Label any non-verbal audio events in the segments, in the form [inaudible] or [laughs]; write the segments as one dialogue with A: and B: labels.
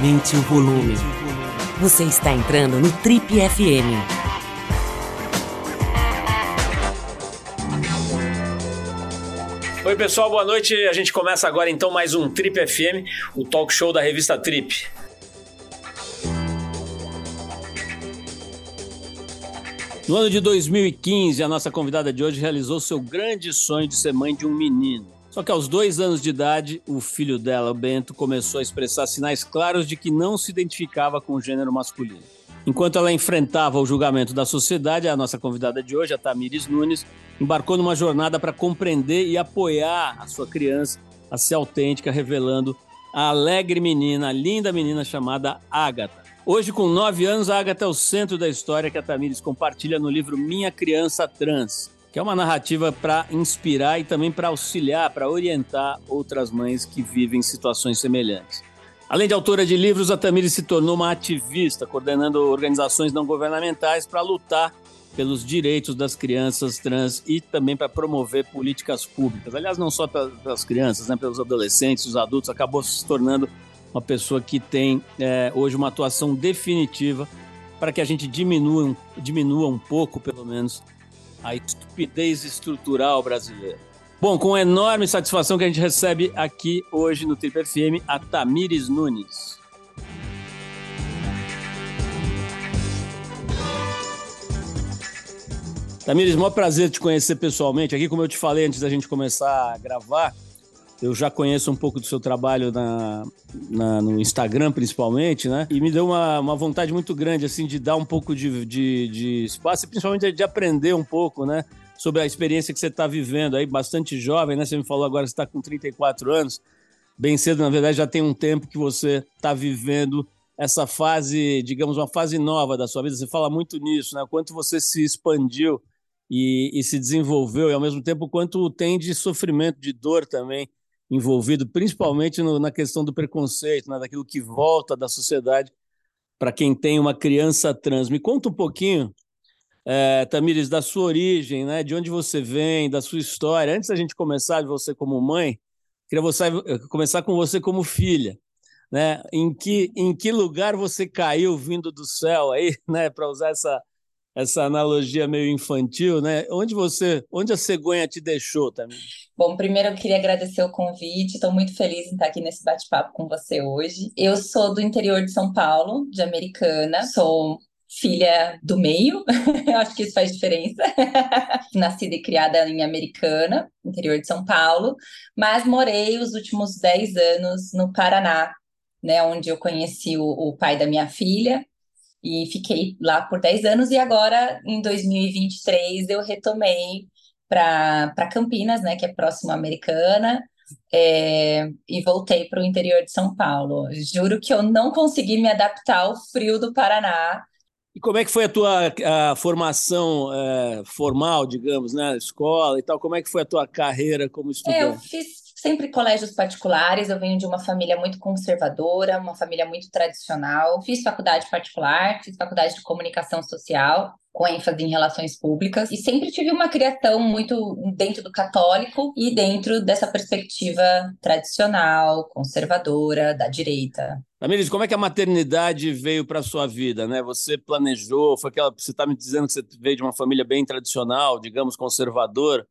A: Aumente o volume. Você está entrando no Trip FM.
B: Oi, pessoal, boa noite. A gente começa agora então mais um Trip FM, o talk show da revista Trip. No ano de 2015, a nossa convidada de hoje realizou seu grande sonho de ser mãe de um menino. Só que aos dois anos de idade, o filho dela, o Bento, começou a expressar sinais claros de que não se identificava com o gênero masculino. Enquanto ela enfrentava o julgamento da sociedade, a nossa convidada de hoje, a Tamires Nunes, embarcou numa jornada para compreender e apoiar a sua criança a ser autêntica, revelando a alegre menina, a linda menina chamada Ágata. Hoje, com nove anos, a Agatha é o centro da história que a Tamires compartilha no livro Minha Criança Trans, que é uma narrativa para inspirar e também para auxiliar, para orientar outras mães que vivem situações semelhantes. Além de autora de livros, a Tamires se tornou uma ativista, coordenando organizações não governamentais para lutar pelos direitos das crianças trans e também para promover políticas públicas. Aliás, não só pelas crianças, né, pelos adolescentes, os adultos, acabou se tornando uma pessoa que tem é, hoje uma atuação definitiva para que a gente diminua, diminua um pouco, pelo menos, a estupidez estrutural brasileira. Bom, com enorme satisfação que a gente recebe aqui hoje no Trip FM a Tamires Nunes. Tamires, maior prazer te conhecer pessoalmente aqui. Como eu te falei antes da gente começar a gravar, eu já conheço um pouco do seu trabalho na, na, no Instagram, principalmente, né? E me deu uma, uma vontade muito grande, assim, de dar um pouco de, de, de espaço e principalmente de aprender um pouco, né? Sobre a experiência que você está vivendo aí, bastante jovem, né? Você me falou agora que está com 34 anos. Bem cedo, na verdade, já tem um tempo que você está vivendo essa fase, digamos, uma fase nova da sua vida. Você fala muito nisso, né? Quanto você se expandiu e, e se desenvolveu, e ao mesmo tempo quanto tem de sofrimento, de dor também envolvido, principalmente no, na questão do preconceito, né, daquilo que volta da sociedade para quem tem uma criança trans. Me conta um pouquinho, é, Tamires, da sua origem, né, de onde você vem, da sua história. Antes da gente começar de você como mãe, queria você, começar com você como filha. Né? Em, que, em que lugar você caiu vindo do céu aí, [laughs] né, para usar essa, essa analogia meio infantil, né? Onde você, onde a cegonha te deixou também?
C: Bom, primeiro eu queria agradecer o convite. Estou muito feliz em estar aqui nesse bate-papo com você hoje. Eu sou do interior de São Paulo, de Americana. Sou filha do meio, [laughs] eu acho que isso faz diferença. [laughs] Nascida e criada em Americana, interior de São Paulo, mas morei os últimos 10 anos no Paraná, né, onde eu conheci o, o pai da minha filha, e fiquei lá por 10 anos, e agora, em 2023, eu retomei para Campinas, né, que é próximo à Americana, é, e voltei para o interior de São Paulo. Juro que eu não consegui me adaptar ao frio do Paraná.
B: E como é que foi a tua a formação é, formal, digamos, né, escola e tal? Como é que foi a tua carreira como estudante?
C: É, eu fiz sempre colégios particulares, eu venho de uma família muito conservadora, uma família muito tradicional. Fiz faculdade particular, fiz faculdade de comunicação social, com ênfase em relações públicas, e sempre tive uma criação muito dentro do católico e dentro dessa perspectiva tradicional, conservadora, da direita.
B: Tamires, como é que a maternidade veio para a sua vida? Né? Você planejou, foi aquela, você está me dizendo que você veio de uma família bem tradicional, digamos, conservadora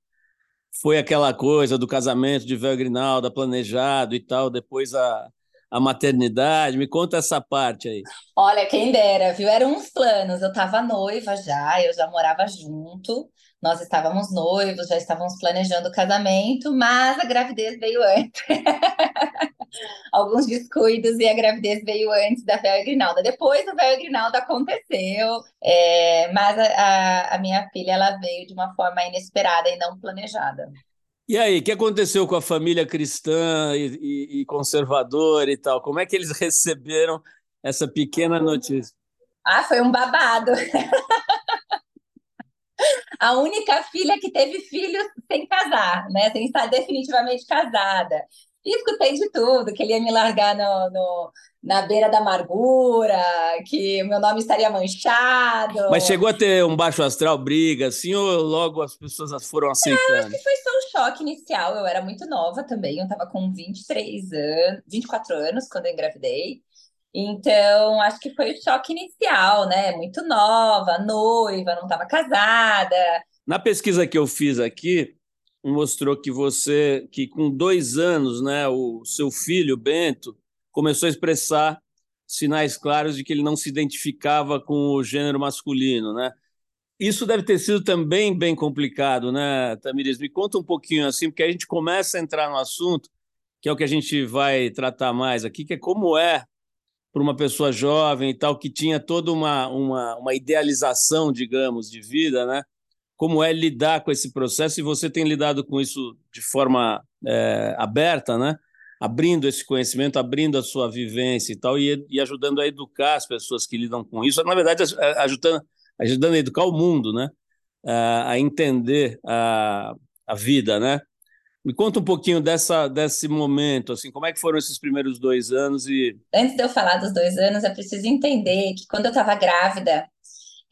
B: foi aquela coisa do casamento de véu Grinalda, planejado e tal, depois a, a maternidade. Me conta essa parte aí.
C: Olha, quem dera, viu? Eram uns planos. Eu estava noiva já, eu já morava junto, nós estávamos noivos, já estávamos planejando o casamento, mas a gravidez veio antes. [laughs] alguns descuidos e a gravidez veio antes da Véu Grinalda. Depois do Véu Grinalda aconteceu, é, mas a, a, minha filha ela veio de uma forma inesperada e não planejada.
B: E aí, o que aconteceu com a família cristã e, e, e conservadora e tal? Como é que eles [laughs] receberam essa pequena notícia?
C: Ah, foi um babado. [laughs] a única filha que teve filhos sem casar, né? Sem estar definitivamente casada. E escutei de tudo, que ele ia me largar no, no, na beira da amargura, que o meu nome estaria manchado.
B: Mas chegou a ter um baixo astral, briga, assim, ou logo as pessoas foram aceitando?
C: acho que foi só um choque inicial. Eu era muito nova também, eu estava com 23 anos, 24 anos quando eu engravidei. Então, acho que foi o choque inicial, né? Muito nova, noiva, não estava casada.
B: Na pesquisa que eu fiz aqui, mostrou que você, que com dois anos, né, o seu filho Bento começou a expressar sinais claros de que ele não se identificava com o gênero masculino, né? Isso deve ter sido também bem complicado, né, Tamires? Me conta um pouquinho assim, porque a gente começa a entrar no assunto, que é o que a gente vai tratar mais aqui, que é como é para uma pessoa jovem e tal, que tinha toda uma, uma, uma idealização, digamos, de vida, né? Como é lidar com esse processo, e você tem lidado com isso de forma é, aberta, né? Abrindo esse conhecimento, abrindo a sua vivência e tal, e, e ajudando a educar as pessoas que lidam com isso, na verdade, ajudando, ajudando a educar o mundo, né? A entender a, a vida, né? Me conta um pouquinho dessa, desse momento, assim, como é que foram esses primeiros dois anos e...
C: Antes de eu falar dos dois anos, eu preciso entender que quando eu estava grávida,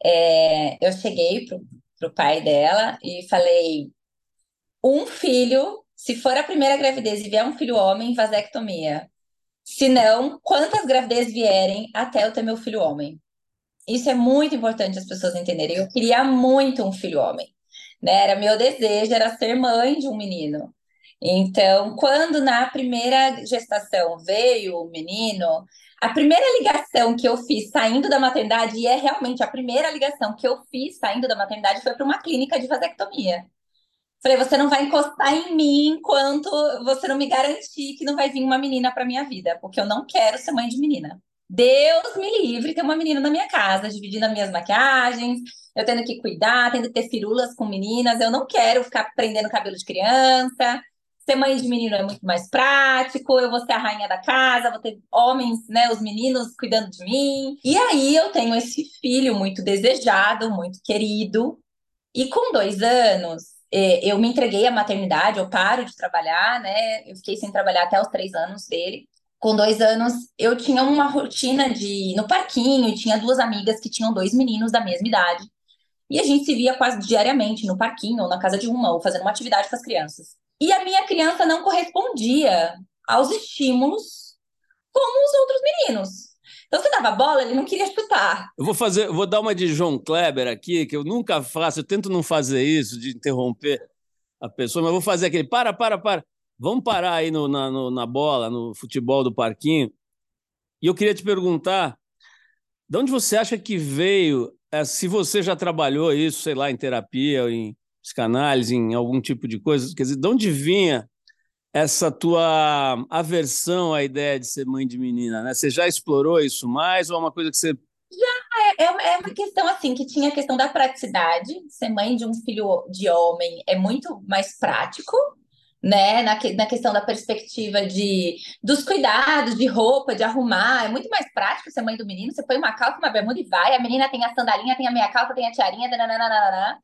C: é, eu cheguei pro, pai dela e falei, um filho, se for a primeira gravidez e vier um filho homem, vasectomia. Se não, quantas gravidezes vierem até eu ter meu filho homem? Isso é muito importante as pessoas entenderem. Eu queria muito um filho homem, né? Era meu desejo, era ser mãe de um menino. Então, quando na primeira gestação veio o menino, a primeira ligação que eu fiz saindo da maternidade, e é realmente a primeira ligação que eu fiz saindo da maternidade, foi para uma clínica de vasectomia. Falei, você não vai encostar em mim enquanto você não me garantir que não vai vir uma menina para minha vida, porque eu não quero ser mãe de menina. Deus me livre ter uma menina na minha casa, dividindo as minhas maquiagens, eu tendo que cuidar, tendo que ter firulas com meninas, eu não quero ficar prendendo cabelo de criança, ser mãe de menino é muito mais prático, eu vou ser a rainha da casa, vou ter homens, né, os meninos cuidando de mim. E aí eu tenho esse filho muito desejado, muito querido. E com dois anos, é, eu me entreguei à maternidade, eu paro de trabalhar, né? Eu fiquei sem trabalhar até os três anos dele. Com dois anos, eu tinha uma rotina de ir no parquinho, tinha duas amigas que tinham dois meninos da mesma idade. E a gente se via quase diariamente no parquinho, ou na casa de uma, ou fazendo uma atividade com as crianças. E a minha criança não correspondia aos estímulos como os outros meninos. Então você dava bola, ele não queria chutar.
B: Eu vou fazer, vou dar uma de João Kleber aqui, que eu nunca faço, eu tento não fazer isso, de interromper a pessoa, mas vou fazer aquele para, para, para. Vamos parar aí no, na, no, na bola, no futebol do parquinho. E eu queria te perguntar, de onde você acha que veio, é, se você já trabalhou isso, sei lá, em terapia, em psicanálise, em algum tipo de coisa? Quer dizer, de onde vinha essa tua aversão à ideia de ser mãe de menina? Né? Você já explorou isso mais ou é uma coisa que você.
C: Já, é, é, é uma questão assim, que tinha a questão da praticidade. Ser mãe de um filho de homem é muito mais prático, né? Na, que, na questão da perspectiva de dos cuidados, de roupa, de arrumar. É muito mais prático ser mãe do menino. Você põe uma calça, uma bermuda e vai. A menina tem a sandalinha, tem a meia calça, tem a tiarinha.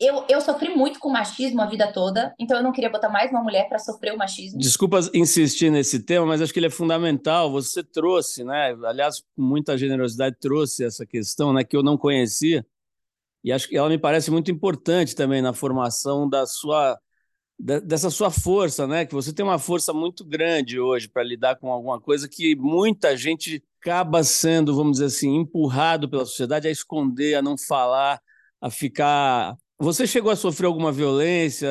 C: Eu, eu sofri muito com machismo a vida toda, então eu não queria botar mais uma mulher para sofrer o machismo.
B: Desculpa insistir nesse tema, mas acho que ele é fundamental. Você trouxe, né? Aliás, com muita generosidade, trouxe essa questão, né? Que eu não conhecia. E acho que ela me parece muito importante também na formação da sua dessa sua força, né? Que você tem uma força muito grande hoje para lidar com alguma coisa que muita gente acaba sendo, vamos dizer assim, empurrado pela sociedade a esconder, a não falar, a ficar. Você chegou a sofrer alguma violência?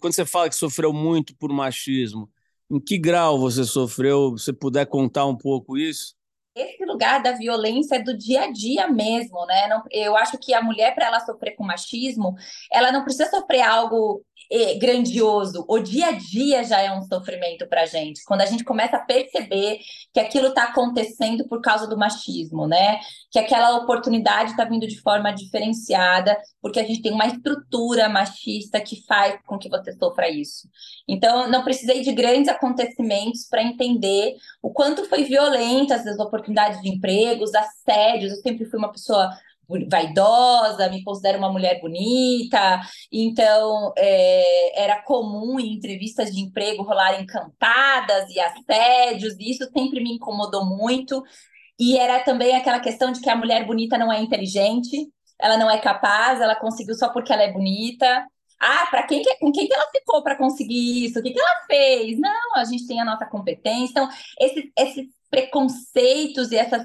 B: Quando você fala que sofreu muito por machismo, em que grau você sofreu? Se puder contar um pouco isso?
C: esse lugar da violência é do dia a dia mesmo, né? Não, eu acho que a mulher, para ela sofrer com machismo, ela não precisa sofrer algo eh, grandioso. O dia a dia já é um sofrimento para gente. Quando a gente começa a perceber que aquilo está acontecendo por causa do machismo, né? Que aquela oportunidade está vindo de forma diferenciada, porque a gente tem uma estrutura machista que faz com que você sofra isso. Então, não precisei de grandes acontecimentos para entender o quanto foi violenta as oportunidades de empregos, assédios. Eu sempre fui uma pessoa vaidosa, me considero uma mulher bonita, então é, era comum em entrevistas de emprego rolarem cantadas e assédios, e isso sempre me incomodou muito. E era também aquela questão de que a mulher bonita não é inteligente, ela não é capaz, ela conseguiu só porque ela é bonita. Ah, para quem que, com quem que ela ficou para conseguir isso? O que, que ela fez? Não, a gente tem a nossa competência. Então, esses, esses preconceitos e essas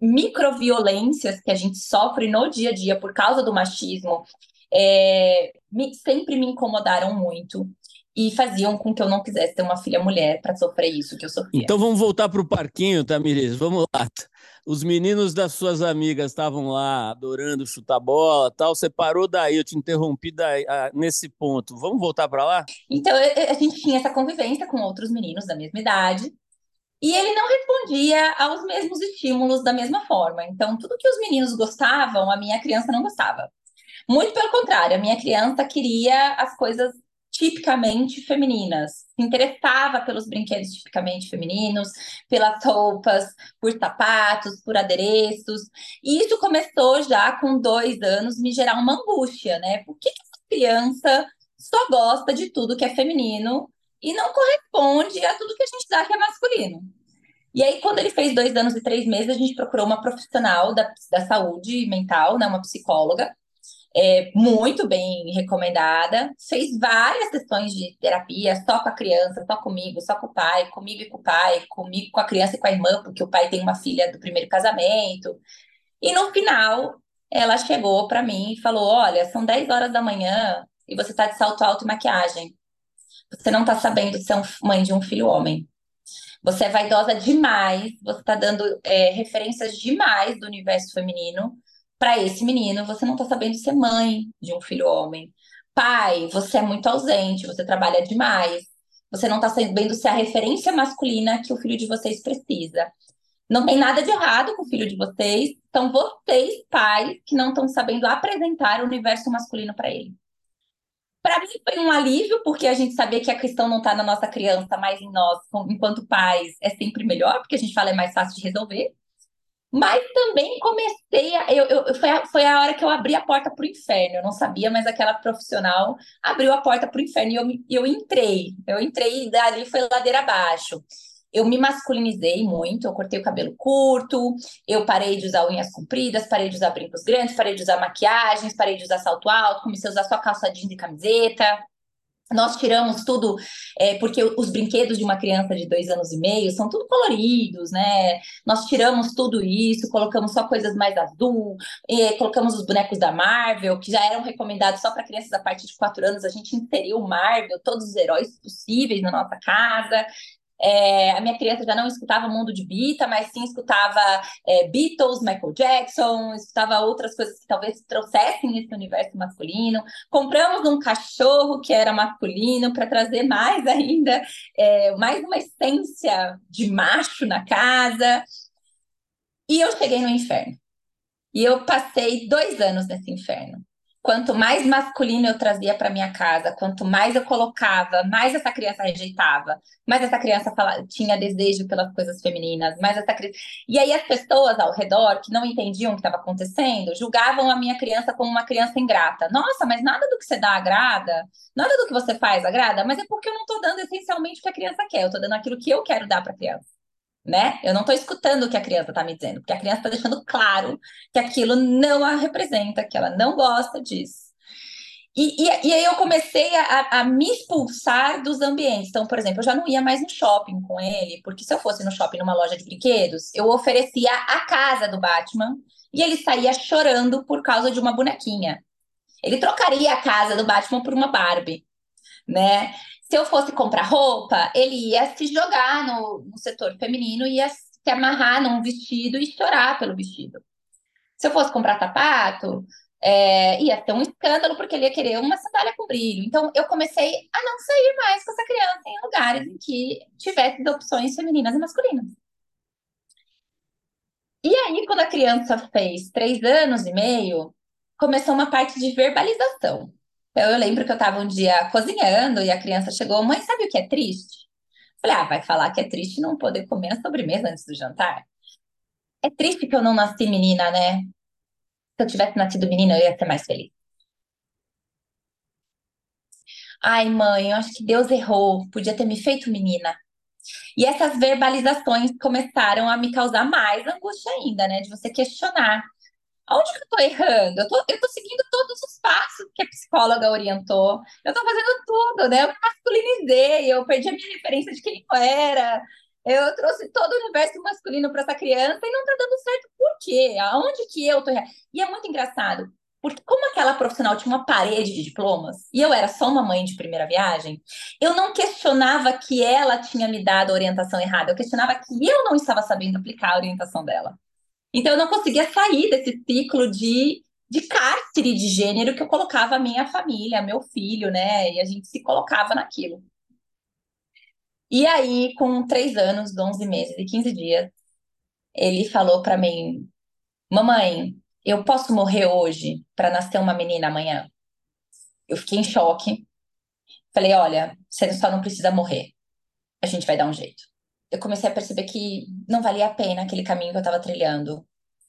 C: microviolências que a gente sofre no dia a dia por causa do machismo é, me, sempre me incomodaram muito e faziam com que eu não quisesse ter uma filha mulher para sofrer isso que eu sofria.
B: Então vamos voltar para o parquinho, Tamires. Vamos lá. Os meninos das suas amigas estavam lá adorando chutar bola, tal. Você parou daí, eu te interrompi daí, ah, nesse ponto. Vamos voltar para lá?
C: Então a gente tinha essa convivência com outros meninos da mesma idade. E ele não respondia aos mesmos estímulos da mesma forma. Então, tudo que os meninos gostavam, a minha criança não gostava. Muito pelo contrário, a minha criança queria as coisas tipicamente femininas, se interessava pelos brinquedos tipicamente femininos, pelas roupas, por sapatos, por adereços. E isso começou já com dois anos me gerar uma angústia, né? Por que, que essa criança só gosta de tudo que é feminino e não corresponde a tudo que a gente dá que é masculino? E aí, quando ele fez dois anos e três meses, a gente procurou uma profissional da, da saúde mental, né, uma psicóloga, é, muito bem recomendada. Fez várias sessões de terapia, só com a criança, só comigo, só com o pai, comigo e com o pai, comigo com a criança e com a irmã, porque o pai tem uma filha do primeiro casamento. E no final, ela chegou para mim e falou: Olha, são 10 horas da manhã e você está de salto alto e maquiagem. Você não está sabendo ser mãe de um filho homem. Você é vaidosa demais, você está dando é, referências demais do universo feminino para esse menino, você não está sabendo ser mãe de um filho homem. Pai, você é muito ausente, você trabalha demais. Você não está sabendo ser a referência masculina que o filho de vocês precisa. Não tem nada de errado com o filho de vocês, são vocês, pais, que não estão sabendo apresentar o universo masculino para ele. Para mim foi um alívio, porque a gente sabia que a questão não está na nossa criança, mas em nós, enquanto pais, é sempre melhor, porque a gente fala é mais fácil de resolver. Mas também comecei a. Eu, eu, foi, a, foi a hora que eu abri a porta para o inferno. Eu não sabia, mas aquela profissional abriu a porta para o inferno e eu, eu entrei. Eu entrei e dali foi ladeira abaixo. Eu me masculinizei muito, eu cortei o cabelo curto, eu parei de usar unhas compridas, parei de usar brincos grandes, parei de usar maquiagens, parei de usar salto alto, comecei a usar só calça jeans e camiseta. Nós tiramos tudo, é, porque os brinquedos de uma criança de dois anos e meio são tudo coloridos, né? Nós tiramos tudo isso, colocamos só coisas mais azul, é, colocamos os bonecos da Marvel, que já eram recomendados só para crianças a partir de quatro anos. A gente inseriu Marvel, todos os heróis possíveis na nossa casa. É, a minha criança já não escutava Mundo de Bita, mas sim escutava é, Beatles, Michael Jackson, escutava outras coisas que talvez trouxessem esse universo masculino. Compramos um cachorro que era masculino para trazer mais ainda, é, mais uma essência de macho na casa. E eu cheguei no inferno. E eu passei dois anos nesse inferno. Quanto mais masculino eu trazia para minha casa, quanto mais eu colocava, mais essa criança rejeitava, mais essa criança tinha desejo pelas coisas femininas, mais essa criança. E aí as pessoas ao redor que não entendiam o que estava acontecendo, julgavam a minha criança como uma criança ingrata. Nossa, mas nada do que você dá agrada, nada do que você faz agrada, mas é porque eu não estou dando essencialmente o que a criança quer, eu estou dando aquilo que eu quero dar para a criança né? Eu não estou escutando o que a criança está me dizendo, porque a criança está deixando claro que aquilo não a representa, que ela não gosta disso. E, e, e aí eu comecei a, a, me expulsar dos ambientes. Então, por exemplo, eu já não ia mais no shopping com ele, porque se eu fosse no shopping numa loja de brinquedos, eu oferecia a casa do Batman e ele saía chorando por causa de uma bonequinha. Ele trocaria a casa do Batman por uma Barbie, né? Se eu fosse comprar roupa, ele ia se jogar no, no setor feminino, ia se amarrar num vestido e chorar pelo vestido. Se eu fosse comprar sapato, é, ia ter um escândalo porque ele ia querer uma sandália com brilho. Então, eu comecei a não sair mais com essa criança em lugares em que tivesse opções femininas e masculinas. E aí, quando a criança fez três anos e meio, começou uma parte de verbalização. Então, eu lembro que eu estava um dia cozinhando e a criança chegou, mãe, sabe o que é triste? Falei, ah, vai falar que é triste não poder comer a sobremesa antes do jantar? É triste que eu não nasci menina, né? Se eu tivesse nascido menina, eu ia ser mais feliz. Ai, mãe, eu acho que Deus errou, podia ter me feito menina. E essas verbalizações começaram a me causar mais angústia ainda, né? De você questionar Onde que eu tô errando? Eu tô, eu tô seguindo todos os passos que a psicóloga orientou. Eu tô fazendo tudo, né? Eu me masculinizei, eu perdi a minha referência de quem eu era. Eu trouxe todo o universo masculino para essa criança e não está dando certo. Por quê? Aonde que eu tô E é muito engraçado, porque como aquela profissional tinha uma parede de diplomas e eu era só uma mãe de primeira viagem, eu não questionava que ela tinha me dado a orientação errada, eu questionava que eu não estava sabendo aplicar a orientação dela. Então eu não conseguia sair desse ciclo de, de cárcere de gênero que eu colocava a minha família, meu filho, né? E a gente se colocava naquilo. E aí, com três anos, 11 meses e 15 dias, ele falou para mim: Mamãe, eu posso morrer hoje para nascer uma menina amanhã? Eu fiquei em choque. Falei: Olha, você só não precisa morrer. A gente vai dar um jeito. Eu comecei a perceber que não valia a pena aquele caminho que eu estava trilhando,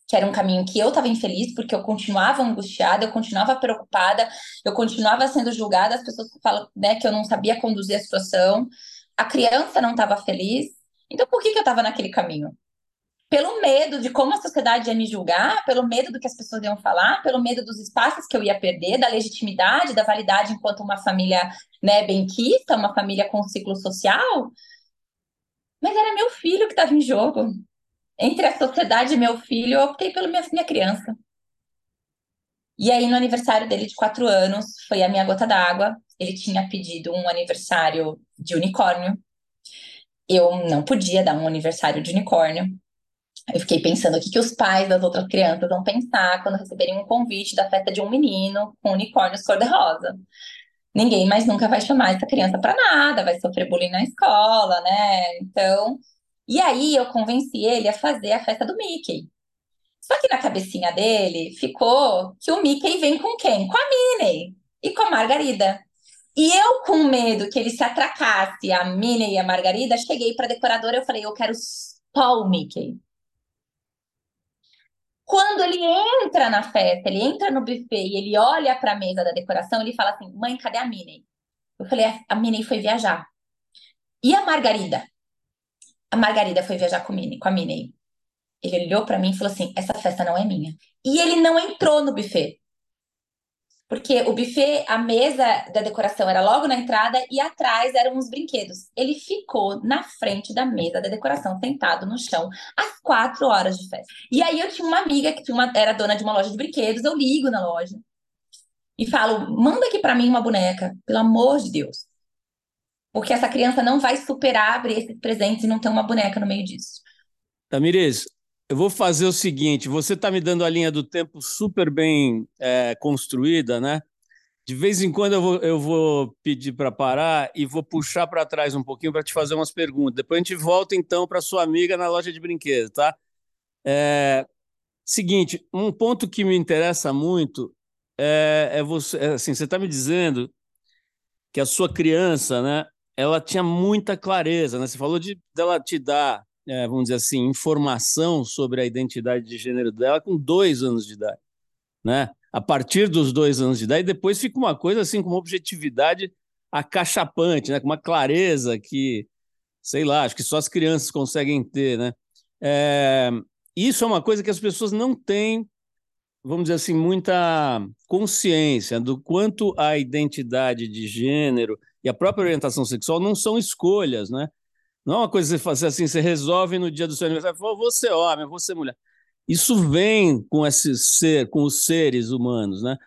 C: que era um caminho que eu estava infeliz, porque eu continuava angustiada, eu continuava preocupada, eu continuava sendo julgada, as pessoas falam né, que eu não sabia conduzir a situação, a criança não estava feliz. Então, por que, que eu estava naquele caminho? pelo medo de como a sociedade ia me julgar, pelo medo do que as pessoas iam falar, pelo medo dos espaços que eu ia perder, da legitimidade, da validade enquanto uma família né, benquista, uma família com ciclo social. Mas era meu filho que estava em jogo. Entre a sociedade e meu filho, eu optei pela minha, minha criança. E aí, no aniversário dele de quatro anos, foi a minha gota d'água. Ele tinha pedido um aniversário de unicórnio. Eu não podia dar um aniversário de unicórnio. Eu fiquei pensando o que, que os pais das outras crianças vão pensar quando receberem um convite da festa de um menino com unicórnios cor-de-rosa. Ninguém mais nunca vai chamar essa criança para nada, vai sofrer bullying na escola, né? Então, e aí eu convenci ele a fazer a festa do Mickey. Só que na cabecinha dele ficou que o Mickey vem com quem? Com a Minnie e com a Margarida. E eu, com medo que ele se atracasse a Minnie e a Margarida, cheguei para a decoradora e falei: eu quero só o Mickey. Quando ele entra na festa, ele entra no buffet e ele olha para a mesa da decoração, ele fala assim: Mãe, cadê a Minnie? Eu falei: A Minnie foi viajar. E a Margarida? A Margarida foi viajar com, Minnie, com a Minnie. Ele olhou para mim e falou assim: Essa festa não é minha. E ele não entrou no buffet. Porque o buffet, a mesa da decoração era logo na entrada e atrás eram os brinquedos. Ele ficou na frente da mesa da decoração, sentado no chão, às quatro horas de festa. E aí eu tinha uma amiga que uma, era dona de uma loja de brinquedos, eu ligo na loja e falo: manda aqui para mim uma boneca, pelo amor de Deus. Porque essa criança não vai superar abrir esses presentes e não ter uma boneca no meio disso.
B: Tamires, eu vou fazer o seguinte: você está me dando a linha do tempo super bem é, construída, né? De vez em quando eu vou, eu vou pedir para parar e vou puxar para trás um pouquinho para te fazer umas perguntas. Depois a gente volta então para sua amiga na loja de brinquedos, tá? É, seguinte, um ponto que me interessa muito é, é você, é, assim, você está me dizendo que a sua criança, né? Ela tinha muita clareza, né? Você falou de dela te dar é, vamos dizer assim, informação sobre a identidade de gênero dela com dois anos de idade, né? A partir dos dois anos de idade, depois fica uma coisa assim com uma objetividade acachapante, né? Com uma clareza que, sei lá, acho que só as crianças conseguem ter, né? É, isso é uma coisa que as pessoas não têm, vamos dizer assim, muita consciência do quanto a identidade de gênero e a própria orientação sexual não são escolhas, né? Não é uma coisa que você faz assim, você resolve no dia do seu aniversário, vou ser homem, vou ser mulher. Isso vem com esse ser, com os seres humanos, né?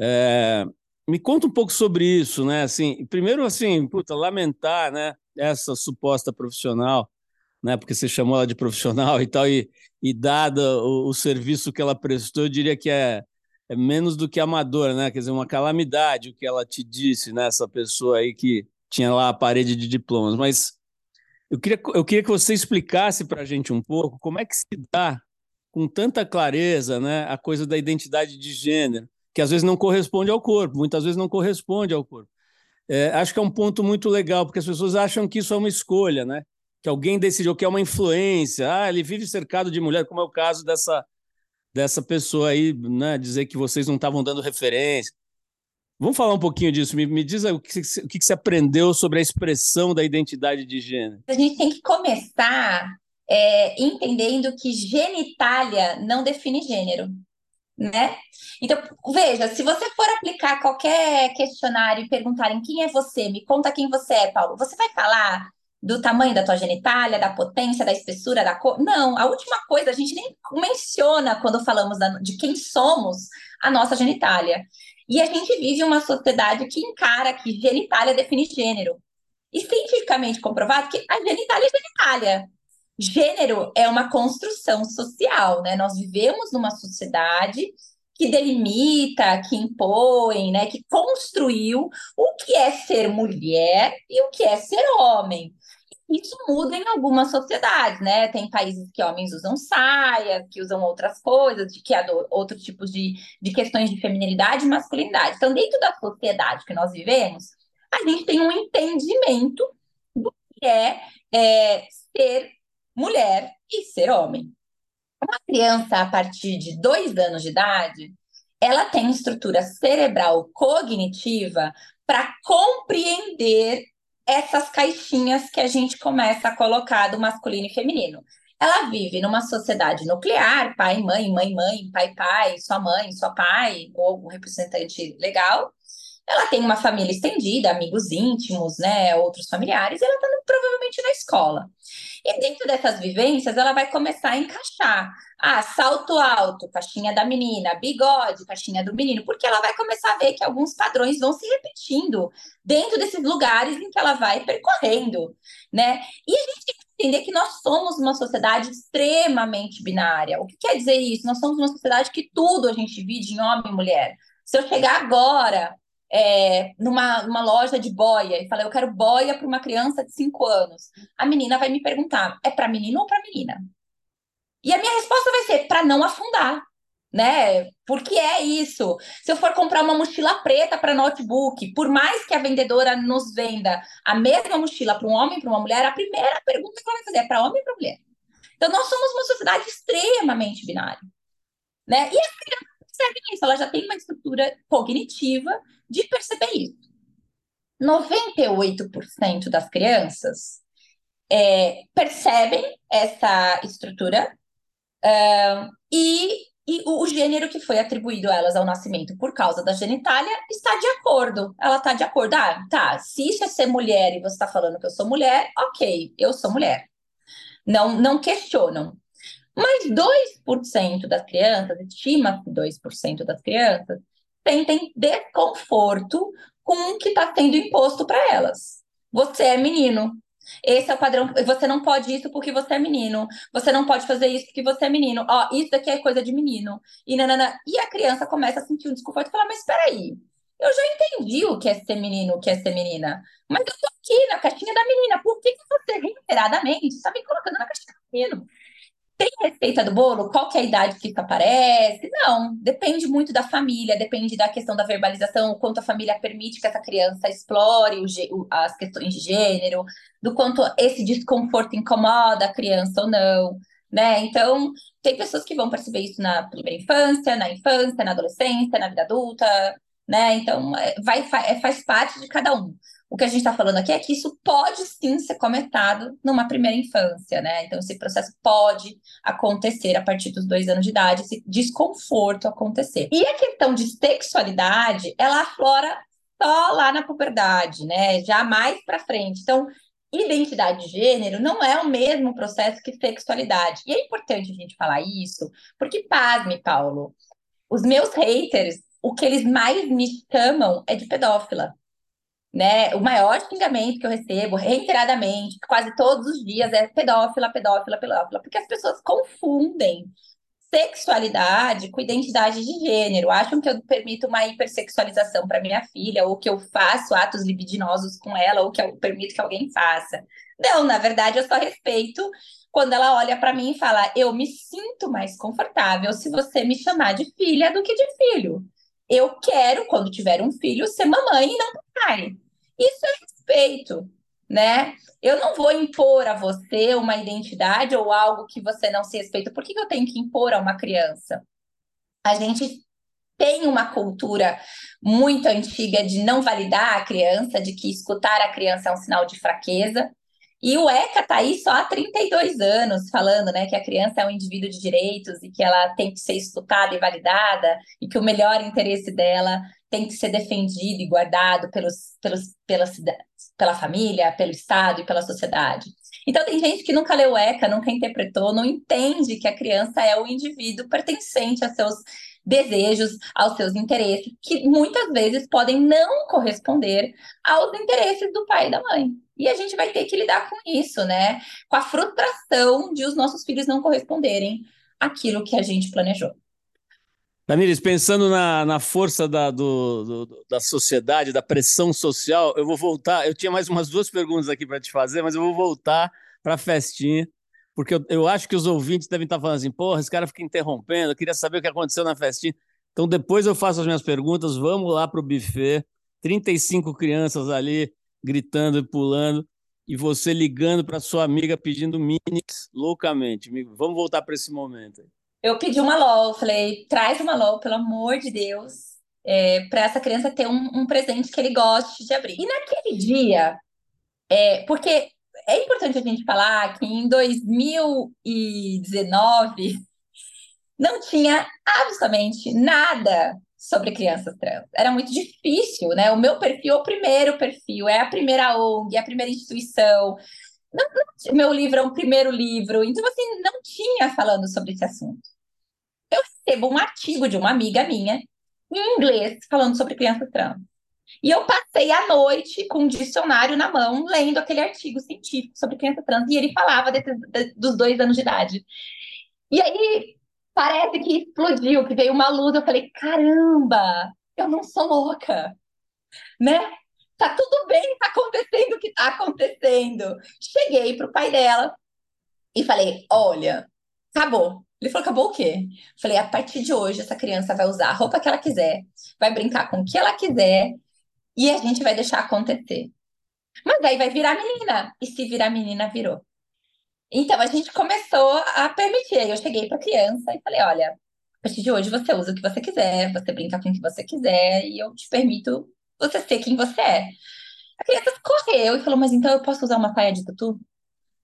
B: É, me conta um pouco sobre isso, né? Assim, primeiro, assim, puta, lamentar, né? Essa suposta profissional, né? Porque você chamou ela de profissional e tal, e, e dada o, o serviço que ela prestou, eu diria que é, é menos do que amadora, né? Quer dizer, uma calamidade o que ela te disse, né? Essa pessoa aí que tinha lá a parede de diplomas, mas eu queria, eu queria que você explicasse para a gente um pouco como é que se dá com tanta clareza né, a coisa da identidade de gênero, que às vezes não corresponde ao corpo, muitas vezes não corresponde ao corpo. É, acho que é um ponto muito legal, porque as pessoas acham que isso é uma escolha, né? que alguém decidiu que é uma influência. Ah, ele vive cercado de mulher, como é o caso dessa, dessa pessoa aí, né? dizer que vocês não estavam dando referência. Vamos falar um pouquinho disso. Me, me diz o que, o que você aprendeu sobre a expressão da identidade de gênero.
C: A gente tem que começar é, entendendo que genitália não define gênero, né? Então, veja, se você for aplicar qualquer questionário e perguntarem quem é você, me conta quem você é, Paulo, você vai falar do tamanho da tua genitália, da potência, da espessura, da cor. Não, a última coisa a gente nem menciona quando falamos de quem somos a nossa genitália. E a gente vive uma sociedade que encara que genitália define gênero. E cientificamente comprovado que a genitália é genitália. Gênero é uma construção social, né? Nós vivemos numa sociedade que delimita, que impõe, né, que construiu o que é ser mulher e o que é ser homem. Isso muda em algumas sociedades, né? Tem países que homens usam saias, que usam outras coisas, de que há outros tipos de, de questões de feminilidade e masculinidade. Então, dentro da sociedade que nós vivemos, a gente tem um entendimento do que é, é ser mulher e ser homem. Uma criança a partir de dois anos de idade, ela tem estrutura cerebral cognitiva para compreender essas caixinhas que a gente começa a colocar do masculino e feminino. Ela vive numa sociedade nuclear, pai, mãe, mãe, mãe, pai, pai, sua mãe, sua pai, ou algum representante legal. Ela tem uma família estendida, amigos íntimos, né, outros familiares, e ela está provavelmente na escola. E dentro dessas vivências, ela vai começar a encaixar. Ah, salto alto, caixinha da menina, bigode, caixinha do menino, porque ela vai começar a ver que alguns padrões vão se repetindo dentro desses lugares em que ela vai percorrendo, né? E a gente tem que entender que nós somos uma sociedade extremamente binária. O que quer dizer isso? Nós somos uma sociedade que tudo a gente divide em homem e mulher. Se eu chegar agora é, numa, numa loja de boia e falar, eu quero boia para uma criança de 5 anos, a menina vai me perguntar, é para menino ou para menina? E a minha resposta vai ser para não afundar, né? Porque é isso. Se eu for comprar uma mochila preta para notebook, por mais que a vendedora nos venda a mesma mochila para um homem e para uma mulher, a primeira pergunta que ela vai fazer é para homem e para mulher. Então nós somos uma sociedade extremamente binária, né? E as crianças percebem isso, ela já tem uma estrutura cognitiva de perceber isso. 98% das crianças é, percebem essa estrutura uh, e, e o, o, gênero que foi atribuído a elas ao nascimento por causa da genitália está de acordo. Ela está de acordo. Ah, tá. Se isso é ser mulher e você está falando que eu sou mulher, ok, eu sou mulher. Não, não questionam. Mas 2% das crianças, estima-se 2% das crianças, sentem desconforto com o que está sendo imposto para elas. Você é menino. Esse é o padrão. Você não pode isso porque você é menino. Você não pode fazer isso porque você é menino. Ó, isso daqui é coisa de menino. E, nanana. e a criança começa a sentir um desconforto e fala: Mas espera aí, eu já entendi o que é ser menino, o que é ser menina. Mas eu tô aqui na caixinha da menina. Por que, que você reiteradamente está me colocando na caixinha do menino? Tem receita do bolo? Qual que é a idade que isso aparece? Não, depende muito da família, depende da questão da verbalização, o quanto a família permite que essa criança explore o, as questões de gênero, do quanto esse desconforto incomoda a criança ou não, né? Então, tem pessoas que vão perceber isso na primeira infância, na infância, na adolescência, na vida adulta, né? Então, é, vai, é, faz parte de cada um. O que a gente está falando aqui é que isso pode sim ser comentado numa primeira infância, né? Então, esse processo pode acontecer a partir dos dois anos de idade, esse desconforto acontecer. E a questão de sexualidade, ela aflora só lá na puberdade, né? Já mais para frente. Então, identidade de gênero não é o mesmo processo que sexualidade. E é importante a gente falar isso, porque, pasme, Paulo, os meus haters, o que eles mais me chamam é de pedófila né? O maior xingamento que eu recebo reiteradamente, quase todos os dias, é pedófila, pedófila, pedófila, porque as pessoas confundem sexualidade com identidade de gênero. Acham que eu permito uma hipersexualização para minha filha, ou que eu faço atos libidinosos com ela, ou que eu permito que alguém faça. Não, na verdade, eu só respeito quando ela olha para mim e fala: Eu me sinto mais confortável se você me chamar de filha do que de filho. Eu quero, quando tiver um filho, ser mamãe e não pai. Isso é respeito, né? Eu não vou impor a você uma identidade ou algo que você não se respeita. Por que eu tenho que impor a uma criança? A gente tem uma cultura muito antiga de não validar a criança, de que escutar a criança é um sinal de fraqueza. E o ECA está aí só há 32 anos falando né, que a criança é um indivíduo de direitos e que ela tem que ser escutada e validada, e que o melhor interesse dela tem que ser defendido e guardado pelos, pelos, pelas, pela família, pelo Estado e pela sociedade. Então, tem gente que nunca leu ECA, nunca interpretou, não entende que a criança é o indivíduo pertencente a seus desejos, aos seus interesses, que muitas vezes podem não corresponder aos interesses do pai e da mãe. E a gente vai ter que lidar com isso, né? Com a frustração de os nossos filhos não corresponderem àquilo que a gente planejou.
B: Tamires, pensando na, na força da, do, do, da sociedade, da pressão social, eu vou voltar. Eu tinha mais umas duas perguntas aqui para te fazer, mas eu vou voltar para a festinha porque eu, eu acho que os ouvintes devem estar falando assim, porra, esse cara fica interrompendo, eu queria saber o que aconteceu na festinha. Então depois eu faço as minhas perguntas, vamos lá para o buffet, 35 crianças ali gritando e pulando, e você ligando para sua amiga pedindo minix loucamente. Vamos voltar para esse momento.
C: Eu pedi uma LOL, falei, traz uma LOL, pelo amor de Deus, é, para essa criança ter um, um, presente que ele goste de abrir. E naquele dia, é, porque é importante a gente falar que em 2019 não tinha absolutamente nada sobre crianças trans. Era muito difícil, né? O meu perfil é o primeiro perfil, é a primeira ONG, é a primeira instituição. Não, não, o meu livro é o primeiro livro, então assim, não tinha falando sobre esse assunto. Eu recebo um artigo de uma amiga minha em inglês falando sobre crianças trans. E eu passei a noite com um dicionário na mão, lendo aquele artigo científico sobre criança trans, e ele falava desse, de, dos dois anos de idade. E aí parece que explodiu, que veio uma luz. Eu falei: caramba, eu não sou louca, né? Tá tudo bem, tá acontecendo o que tá acontecendo. Cheguei pro pai dela e falei: olha, acabou. Ele falou: acabou o quê? Falei: a partir de hoje, essa criança vai usar a roupa que ela quiser, vai brincar com o que ela quiser, e a gente vai deixar acontecer. Mas aí vai virar menina. E se virar menina, virou. Então a gente começou a permitir. Aí eu cheguei para a criança e falei: olha, a partir de hoje você usa o que você quiser, você brinca com o que você quiser, e eu te permito você ser quem você é. A criança correu e falou: mas então eu posso usar uma saia de tutu?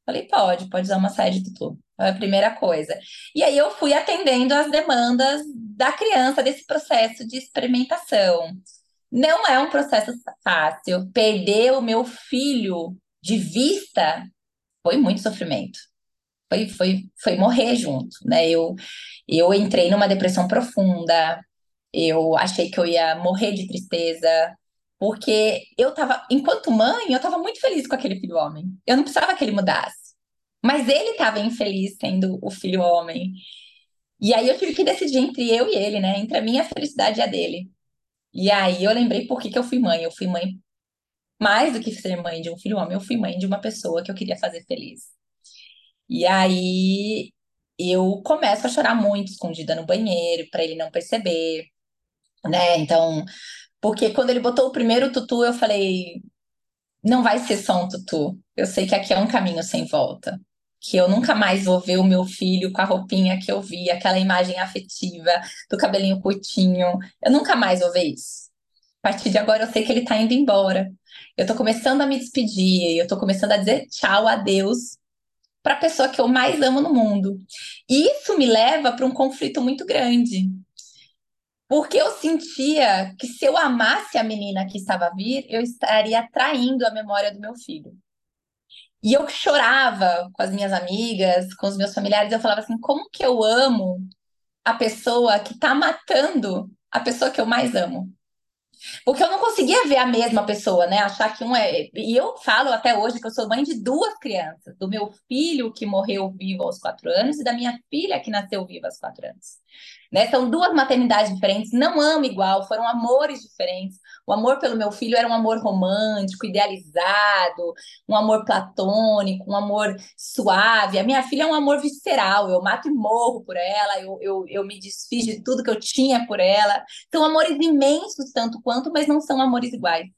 C: Falei: pode, pode usar uma saia de tutu. Foi a primeira coisa. E aí eu fui atendendo as demandas da criança desse processo de experimentação. Não é um processo fácil. Perder o meu filho de vista foi muito sofrimento. Foi, foi, foi morrer junto, né? Eu, eu entrei numa depressão profunda, eu achei que eu ia morrer de tristeza, porque eu tava, enquanto mãe, eu tava muito feliz com aquele filho homem. Eu não precisava que ele mudasse. Mas ele estava infeliz sendo o filho homem. E aí eu tive que decidir entre eu e ele, né? Entre a minha felicidade e a dele. E aí eu lembrei por que, que eu fui mãe. Eu fui mãe mais do que ser mãe de um filho homem, eu fui mãe de uma pessoa que eu queria fazer feliz. E aí eu começo a chorar muito escondida no banheiro para ele não perceber, né? Então, porque quando ele botou o primeiro tutu, eu falei, não vai ser só um tutu. Eu sei que aqui é um caminho sem volta que eu nunca mais vou ver o meu filho com a roupinha que eu vi, aquela imagem afetiva do cabelinho curtinho. Eu nunca mais vou ver isso. A partir de agora eu sei que ele está indo embora. Eu estou começando a me despedir, eu estou começando a dizer tchau, adeus para a pessoa que eu mais amo no mundo. E isso me leva para um conflito muito grande. Porque eu sentia que se eu amasse a menina que estava a vir, eu estaria traindo a memória do meu filho. E eu chorava com as minhas amigas, com os meus familiares, eu falava assim: como que eu amo a pessoa que está matando a pessoa que eu mais amo? Porque eu não conseguia ver a mesma pessoa, né? Achar que um é. E eu falo até hoje que eu sou mãe de duas crianças: do meu filho que morreu vivo aos quatro anos e da minha filha que nasceu viva aos quatro anos. Né? São duas maternidades diferentes, não amo igual, foram amores diferentes. O amor pelo meu filho era um amor romântico, idealizado, um amor platônico, um amor suave. A minha filha é um amor visceral, eu mato e morro por ela, eu, eu, eu me desfiz de tudo que eu tinha por ela. São amores imensos, tanto quanto, mas não são amores iguais.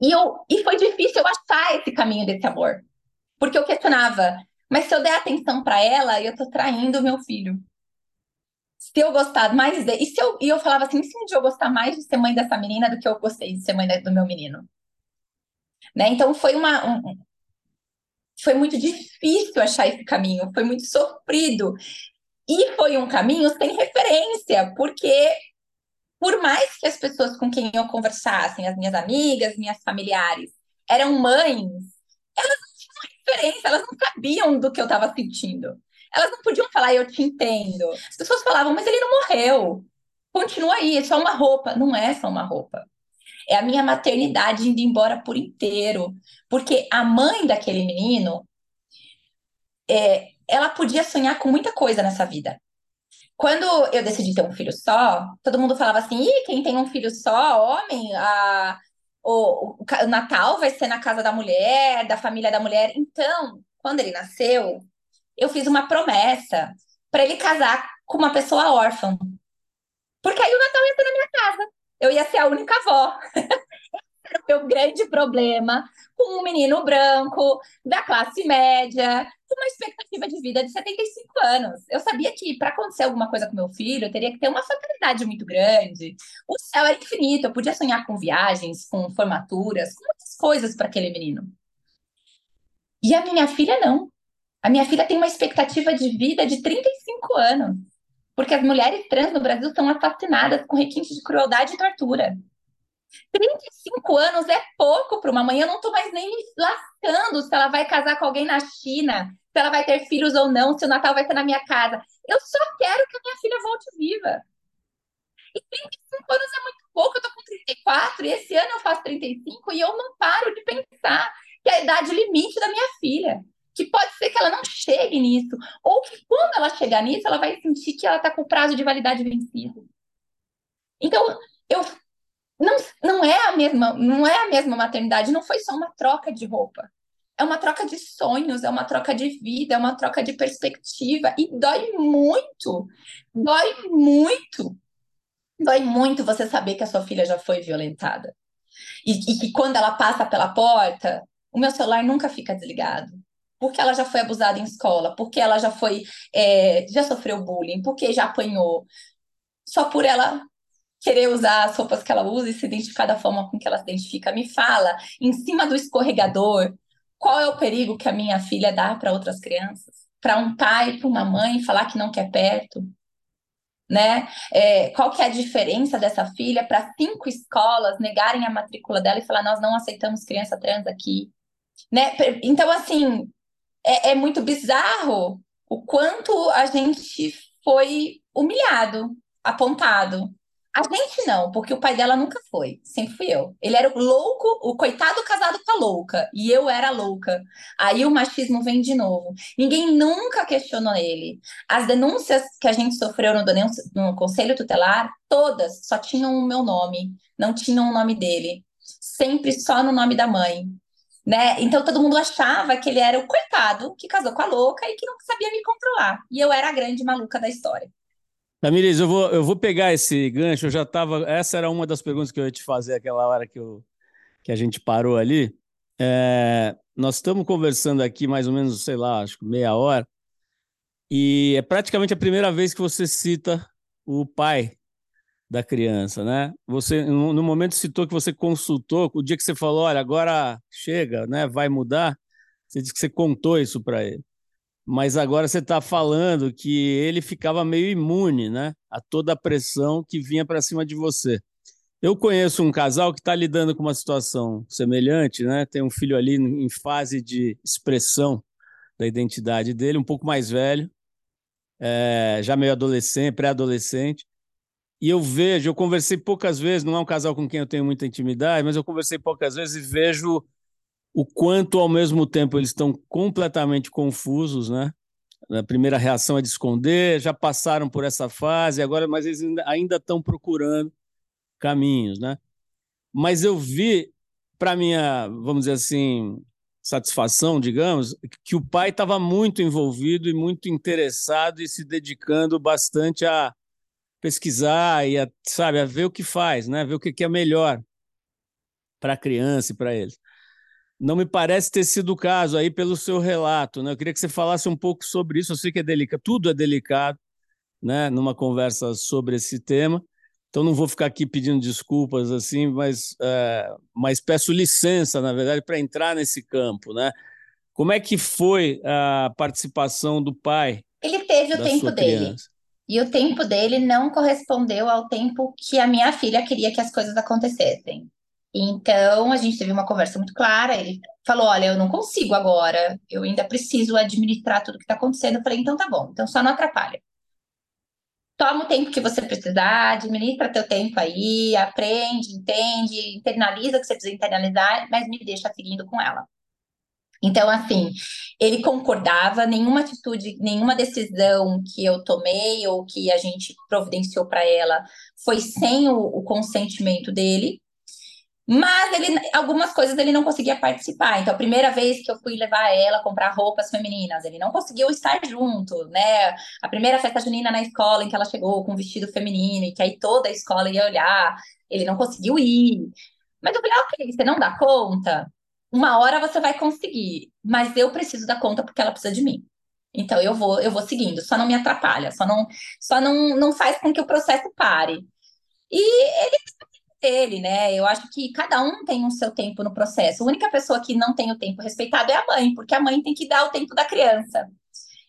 C: E, eu, e foi difícil eu achar esse caminho desse amor. Porque eu questionava, mas se eu der atenção para ela, eu tô traindo o meu filho se eu gostar mais de... e se eu e eu falava assim, se um dia eu gostar mais de ser mãe dessa menina do que eu gostei de ser mãe do meu menino, né? Então foi uma um... foi muito difícil achar esse caminho, foi muito sofrido e foi um caminho sem referência, porque por mais que as pessoas com quem eu conversassem, as minhas amigas, minhas familiares, eram mães, elas não tinham referência, elas não sabiam do que eu estava sentindo. Elas não podiam falar, eu te entendo. As pessoas falavam, mas ele não morreu. Continua aí, é só uma roupa. Não é só uma roupa. É a minha maternidade indo embora por inteiro. Porque a mãe daquele menino, é, ela podia sonhar com muita coisa nessa vida. Quando eu decidi ter um filho só, todo mundo falava assim: Ih, quem tem um filho só, homem, a, o, o, Natal vai ser na casa da mulher, da família da mulher. Então, quando ele nasceu, eu fiz uma promessa para ele casar com uma pessoa órfã. Porque aí o Natal ia ser na minha casa. Eu ia ser a única avó. [laughs] era o meu grande problema com um menino branco, da classe média, com uma expectativa de vida de 75 anos. Eu sabia que para acontecer alguma coisa com meu filho, eu teria que ter uma fatalidade muito grande. O céu era infinito, eu podia sonhar com viagens, com formaturas, com muitas coisas para aquele menino. E a minha filha não. A minha filha tem uma expectativa de vida de 35 anos, porque as mulheres trans no Brasil são assassinadas com requinte de crueldade e tortura. 35 anos é pouco para uma mãe. Eu não estou mais nem me lascando se ela vai casar com alguém na China, se ela vai ter filhos ou não, se o Natal vai ser na minha casa. Eu só quero que a minha filha volte viva. E 35 anos é muito pouco. Eu estou com 34 e esse ano eu faço 35 e eu não paro de pensar que é a idade limite da minha filha que pode ser que ela não chegue nisso, ou que quando ela chegar nisso, ela vai sentir que ela está com o prazo de validade vencido. Então, eu não, não é a mesma, não é a mesma maternidade, não foi só uma troca de roupa. É uma troca de sonhos, é uma troca de vida, é uma troca de perspectiva e dói muito. Dói muito. Dói muito você saber que a sua filha já foi violentada. E, e que quando ela passa pela porta, o meu celular nunca fica desligado porque ela já foi abusada em escola, porque ela já foi, é, já sofreu bullying, porque já apanhou, só por ela querer usar as roupas que ela usa e se identificar da forma com que ela se identifica. Me fala, em cima do escorregador, qual é o perigo que a minha filha dá para outras crianças? Para um pai, para uma mãe falar que não quer perto? Né? É, qual que é a diferença dessa filha para cinco escolas negarem a matrícula dela e falar nós não aceitamos criança trans aqui? Né? Então, assim, é, é muito bizarro o quanto a gente foi humilhado, apontado. A gente não, porque o pai dela nunca foi, sempre fui eu. Ele era o louco, o coitado casado com a louca, e eu era louca. Aí o machismo vem de novo. Ninguém nunca questionou ele. As denúncias que a gente sofreu no, no conselho tutelar, todas só tinham o meu nome, não tinham o nome dele. Sempre só no nome da mãe né? Então todo mundo achava que ele era o coitado que casou com a louca e que não sabia me controlar. E eu era a grande maluca da história.
B: Tamires, eu vou, eu vou pegar esse gancho. Eu já estava. Essa era uma das perguntas que eu ia te fazer aquela hora que, eu, que a gente parou ali. É, nós estamos conversando aqui mais ou menos, sei lá, acho que meia hora, e é praticamente a primeira vez que você cita o pai da criança, né? Você no momento citou que você consultou, o dia que você falou, olha, agora chega, né? Vai mudar. Você disse que você contou isso para ele. Mas agora você está falando que ele ficava meio imune, né? A toda a pressão que vinha para cima de você. Eu conheço um casal que está lidando com uma situação semelhante, né? Tem um filho ali em fase de expressão da identidade dele, um pouco mais velho, é, já meio adolescente, pré-adolescente e eu vejo, eu conversei poucas vezes, não é um casal com quem eu tenho muita intimidade, mas eu conversei poucas vezes e vejo o quanto ao mesmo tempo eles estão completamente confusos, né? A primeira reação é de esconder, já passaram por essa fase, agora, mas eles ainda estão procurando caminhos, né? Mas eu vi, para minha, vamos dizer assim, satisfação, digamos, que o pai estava muito envolvido e muito interessado e se dedicando bastante a pesquisar e a, sabe, a ver o que faz, né? Ver o que é melhor para a criança e para eles. Não me parece ter sido o caso aí pelo seu relato, né? Eu queria que você falasse um pouco sobre isso. Eu sei que é delicado, tudo é delicado, né? Numa conversa sobre esse tema. Então não vou ficar aqui pedindo desculpas assim, mas, é, mas peço licença, na verdade, para entrar nesse campo, né? Como é que foi a participação do pai?
C: Ele teve o tempo dele. Criança? E o tempo dele não correspondeu ao tempo que a minha filha queria que as coisas acontecessem. Então, a gente teve uma conversa muito clara. Ele falou: Olha, eu não consigo agora, eu ainda preciso administrar tudo que está acontecendo. Eu falei: Então tá bom, então só não atrapalha. Toma o tempo que você precisar, administra teu tempo aí, aprende, entende, internaliza o que você precisa internalizar, mas me deixa seguindo com ela. Então, assim, ele concordava, nenhuma atitude, nenhuma decisão que eu tomei ou que a gente providenciou para ela foi sem o, o, consentimento dele. Mas ele, algumas coisas ele não conseguia participar. Então, a primeira vez que eu fui levar ela comprar roupas femininas, ele não conseguiu estar junto, né? A primeira festa junina na escola em que ela chegou com um vestido feminino e que aí toda a escola ia olhar, ele não conseguiu ir. Mas eu falei, ok, você não dá conta? Uma hora você vai conseguir, mas eu preciso dar conta porque ela precisa de mim. Então eu vou, eu vou seguindo, só não me atrapalha, só não, só não, não faz com que o processo pare. E ele ele, né? Eu acho que cada um tem o seu tempo no processo. A única pessoa que não tem o tempo respeitado é a mãe, porque a mãe tem que dar o tempo da criança.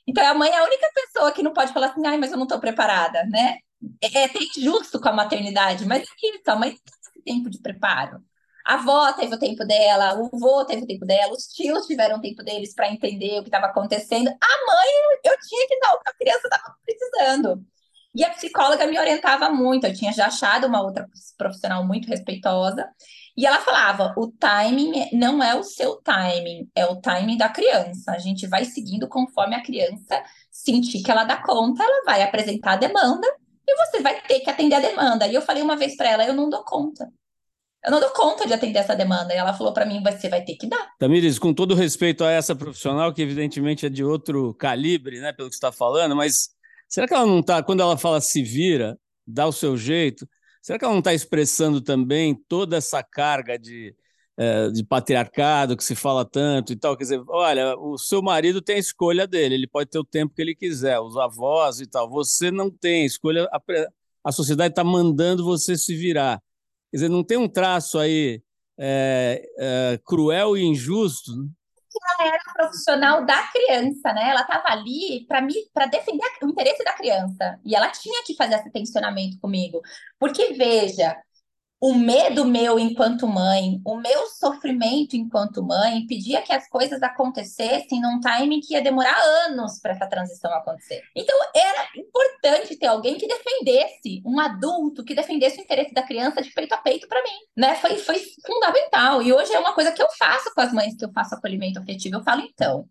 C: Então a mãe é a única pessoa que não pode falar assim, ai, mas eu não estou preparada, né? É, é até injusto com a maternidade, mas é isso, a mãe tem esse tempo de preparo. A avó teve o tempo dela, o avô teve o tempo dela, os tios tiveram o tempo deles para entender o que estava acontecendo. A mãe, eu tinha que dar o que a criança estava precisando. E a psicóloga me orientava muito. Eu tinha já achado uma outra profissional muito respeitosa. E ela falava: o timing não é o seu timing, é o timing da criança. A gente vai seguindo conforme a criança sentir que ela dá conta, ela vai apresentar a demanda e você vai ter que atender a demanda. E eu falei uma vez para ela: eu não dou conta eu não dou conta de atender essa demanda. E ela falou para mim, você vai ter que dar.
B: Tamires, com todo respeito a essa profissional, que evidentemente é de outro calibre, né, pelo que está falando, mas será que ela não está, quando ela fala se vira, dá o seu jeito, será que ela não está expressando também toda essa carga de, é, de patriarcado que se fala tanto e tal? Quer dizer, olha, o seu marido tem a escolha dele, ele pode ter o tempo que ele quiser, os avós e tal. Você não tem escolha, a, a sociedade está mandando você se virar. Quer dizer, não tem um traço aí é, é, cruel e injusto?
C: Ela era profissional da criança, né? Ela estava ali para defender o interesse da criança. E ela tinha que fazer esse tensionamento comigo. Porque, veja, o medo meu enquanto mãe, o meu sofrimento enquanto mãe, pedia que as coisas acontecessem num timing que ia demorar anos para essa transição acontecer. Então, era importante ter alguém que defendesse, um adulto que defendesse o interesse da criança de peito a peito para mim, né? Foi, foi fundamental. E hoje é uma coisa que eu faço com as mães que eu faço acolhimento afetivo. Eu falo, então,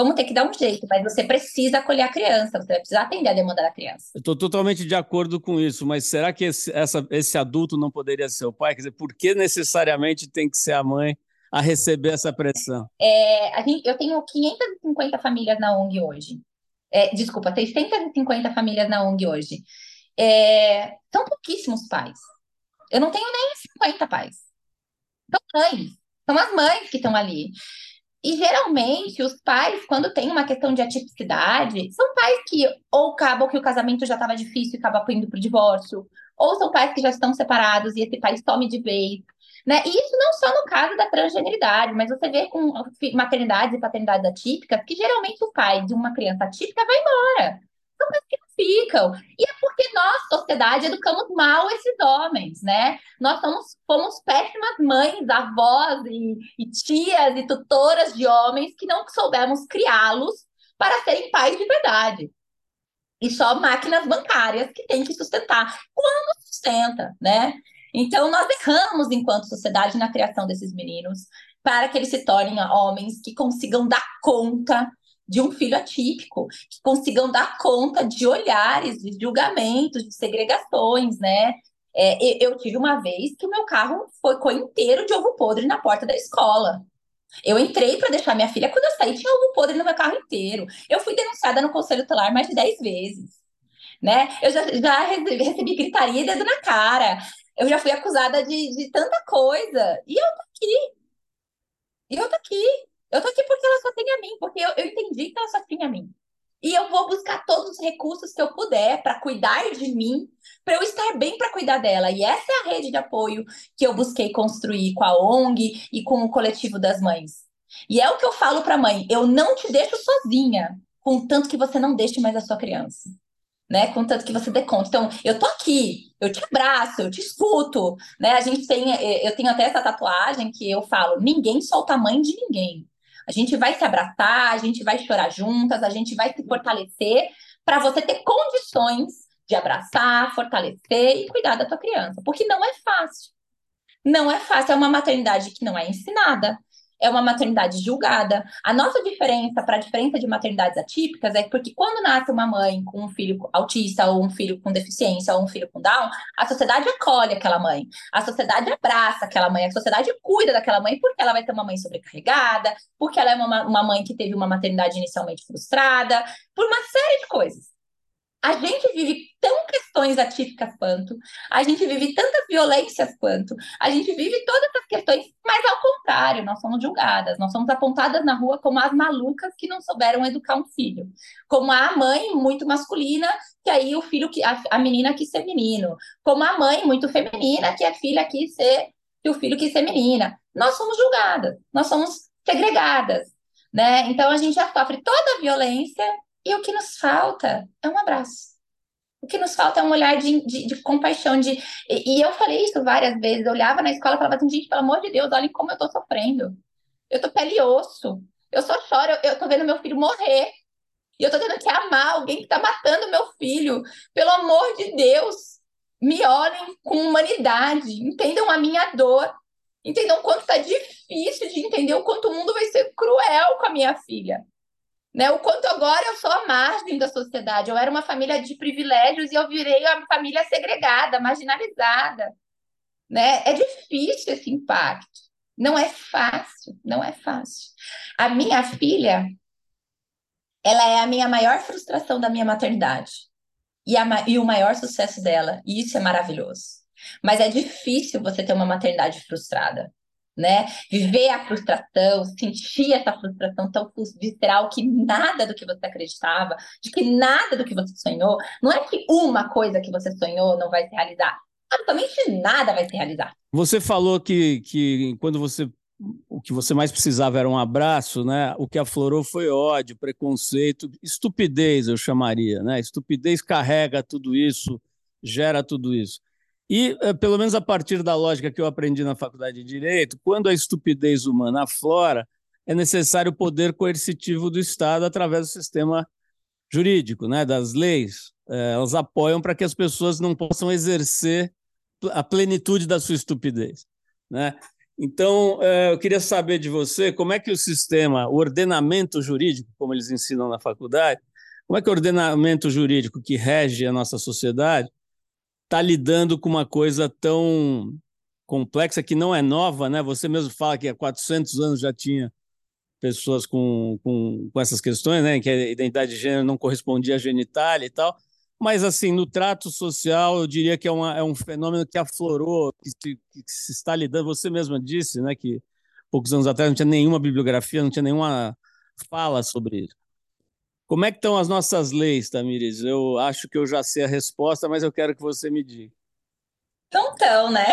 C: Vamos ter que dar um jeito, mas você precisa acolher a criança, você vai precisar atender a demanda da criança.
B: Eu estou totalmente de acordo com isso, mas será que esse, essa, esse adulto não poderia ser o pai? Quer dizer, por que necessariamente tem que ser a mãe a receber essa pressão?
C: É, gente, eu tenho 550 famílias na ONG hoje. É, desculpa, 650 famílias na ONG hoje. É, são pouquíssimos pais. Eu não tenho nem 50 pais. São mães. São as mães que estão ali. E geralmente os pais, quando tem uma questão de atipicidade, são pais que ou acabam que o casamento já estava difícil e acaba indo para o divórcio, ou são pais que já estão separados e esse pai some de vez. Né? E isso não só no caso da transgeneridade, mas você vê com maternidades e paternidades atípicas que geralmente o pai de uma criança atípica vai embora. São pais que ficam. E é porque nós, sociedade, educamos mal esses homens, né? Nós somos, fomos péssimas mães, avós e, e tias e tutoras de homens que não soubemos criá-los para serem pais de verdade. E só máquinas bancárias que têm que sustentar. Quando sustenta, né? Então, nós erramos enquanto sociedade na criação desses meninos para que eles se tornem homens que consigam dar conta de um filho atípico, que consigam dar conta de olhares, de julgamentos, de segregações, né? É, eu tive uma vez que o meu carro ficou inteiro de ovo podre na porta da escola. Eu entrei para deixar minha filha, quando eu saí, tinha ovo podre no meu carro inteiro. Eu fui denunciada no conselho tutelar mais de 10 vezes. Né? Eu já, já recebi, recebi gritaria e dedo na cara. Eu já fui acusada de, de tanta coisa. E eu tô aqui. E eu tô aqui. Eu tô aqui porque ela só tem a mim, porque eu, eu entendi que ela só tinha a mim. E eu vou buscar todos os recursos que eu puder para cuidar de mim, para eu estar bem para cuidar dela. E essa é a rede de apoio que eu busquei construir com a ONG e com o coletivo das mães. E é o que eu falo para mãe: eu não te deixo sozinha, contanto que você não deixe mais a sua criança. né? Contanto que você dê conta. Então, eu tô aqui, eu te abraço, eu te escuto, né? A gente tem, eh, eu tenho até essa tatuagem que eu falo, ninguém solta a mãe de ninguém. A gente vai se abraçar, a gente vai chorar juntas, a gente vai se fortalecer para você ter condições de abraçar, fortalecer e cuidar da tua criança, porque não é fácil. Não é fácil, é uma maternidade que não é ensinada, é uma maternidade julgada. A nossa diferença para a diferença de maternidades atípicas é porque quando nasce uma mãe com um filho autista, ou um filho com deficiência, ou um filho com Down, a sociedade acolhe aquela mãe, a sociedade abraça aquela mãe, a sociedade cuida daquela mãe porque ela vai ter uma mãe sobrecarregada, porque ela é uma, uma mãe que teve uma maternidade inicialmente frustrada, por uma série de coisas. A gente vive tão questões atípicas quanto, a gente vive tantas violências quanto, a gente vive todas essas questões, mas ao contrário, nós somos julgadas, nós somos apontadas na rua como as malucas que não souberam educar um filho, como a mãe muito masculina, que aí o filho que a, a menina quis ser menino, como a mãe muito feminina, que a filha quis ser que o filho quis ser menina. Nós somos julgadas, nós somos segregadas, né? Então a gente já sofre toda a violência e o que nos falta é um abraço. O que nos falta é um olhar de, de, de compaixão. De... E, e, eu falei isso várias vezes. Eu olhava na escola e falava assim, gente, pelo amor de Deus, olhem como eu tô sofrendo. Eu tô pele e osso. Eu só choro, eu, eu tô vendo meu filho morrer. E eu tô tendo que amar alguém que tá matando meu filho. Pelo amor de Deus, me olhem com humanidade. Entendam a minha dor. Entendam o quanto tá difícil de entender o quanto o mundo vai ser cruel com a minha filha. Né? O quanto agora eu sou a margem da sociedade. Eu era uma família de privilégios e eu virei uma família segregada, marginalizada. Né? É difícil esse impacto. Não é fácil, não é fácil. A minha filha, ela é a minha maior frustração da minha maternidade. E, a, e o maior sucesso dela. E isso é maravilhoso. Mas é difícil você ter uma maternidade frustrada né? Viver a frustração, sentir essa frustração tão visceral que nada do que você acreditava, de que nada do que você sonhou, não é que uma coisa que você sonhou não vai se realizar. Absolutamente nada vai se realizar.
B: Você falou que, que quando você o que você mais precisava era um abraço, né? O que aflorou foi ódio, preconceito, estupidez, eu chamaria, né? Estupidez carrega tudo isso, gera tudo isso. E, eh, pelo menos a partir da lógica que eu aprendi na faculdade de Direito, quando a estupidez humana aflora, é necessário o poder coercitivo do Estado através do sistema jurídico, né, das leis. É, elas apoiam para que as pessoas não possam exercer a plenitude da sua estupidez. Né? Então, é, eu queria saber de você como é que o sistema, o ordenamento jurídico, como eles ensinam na faculdade, como é que o ordenamento jurídico que rege a nossa sociedade está lidando com uma coisa tão complexa que não é nova, né? Você mesmo fala que há 400 anos já tinha pessoas com, com, com essas questões, né? Que a identidade de gênero não correspondia à genitália e tal. Mas, assim, no trato social, eu diria que é, uma, é um fenômeno que aflorou, que se, que se está lidando. Você mesma disse, né? Que poucos anos atrás não tinha nenhuma bibliografia, não tinha nenhuma fala sobre isso. Como é que estão as nossas leis, Tamires? Eu acho que eu já sei a resposta, mas eu quero que você me diga.
C: Não estão, né?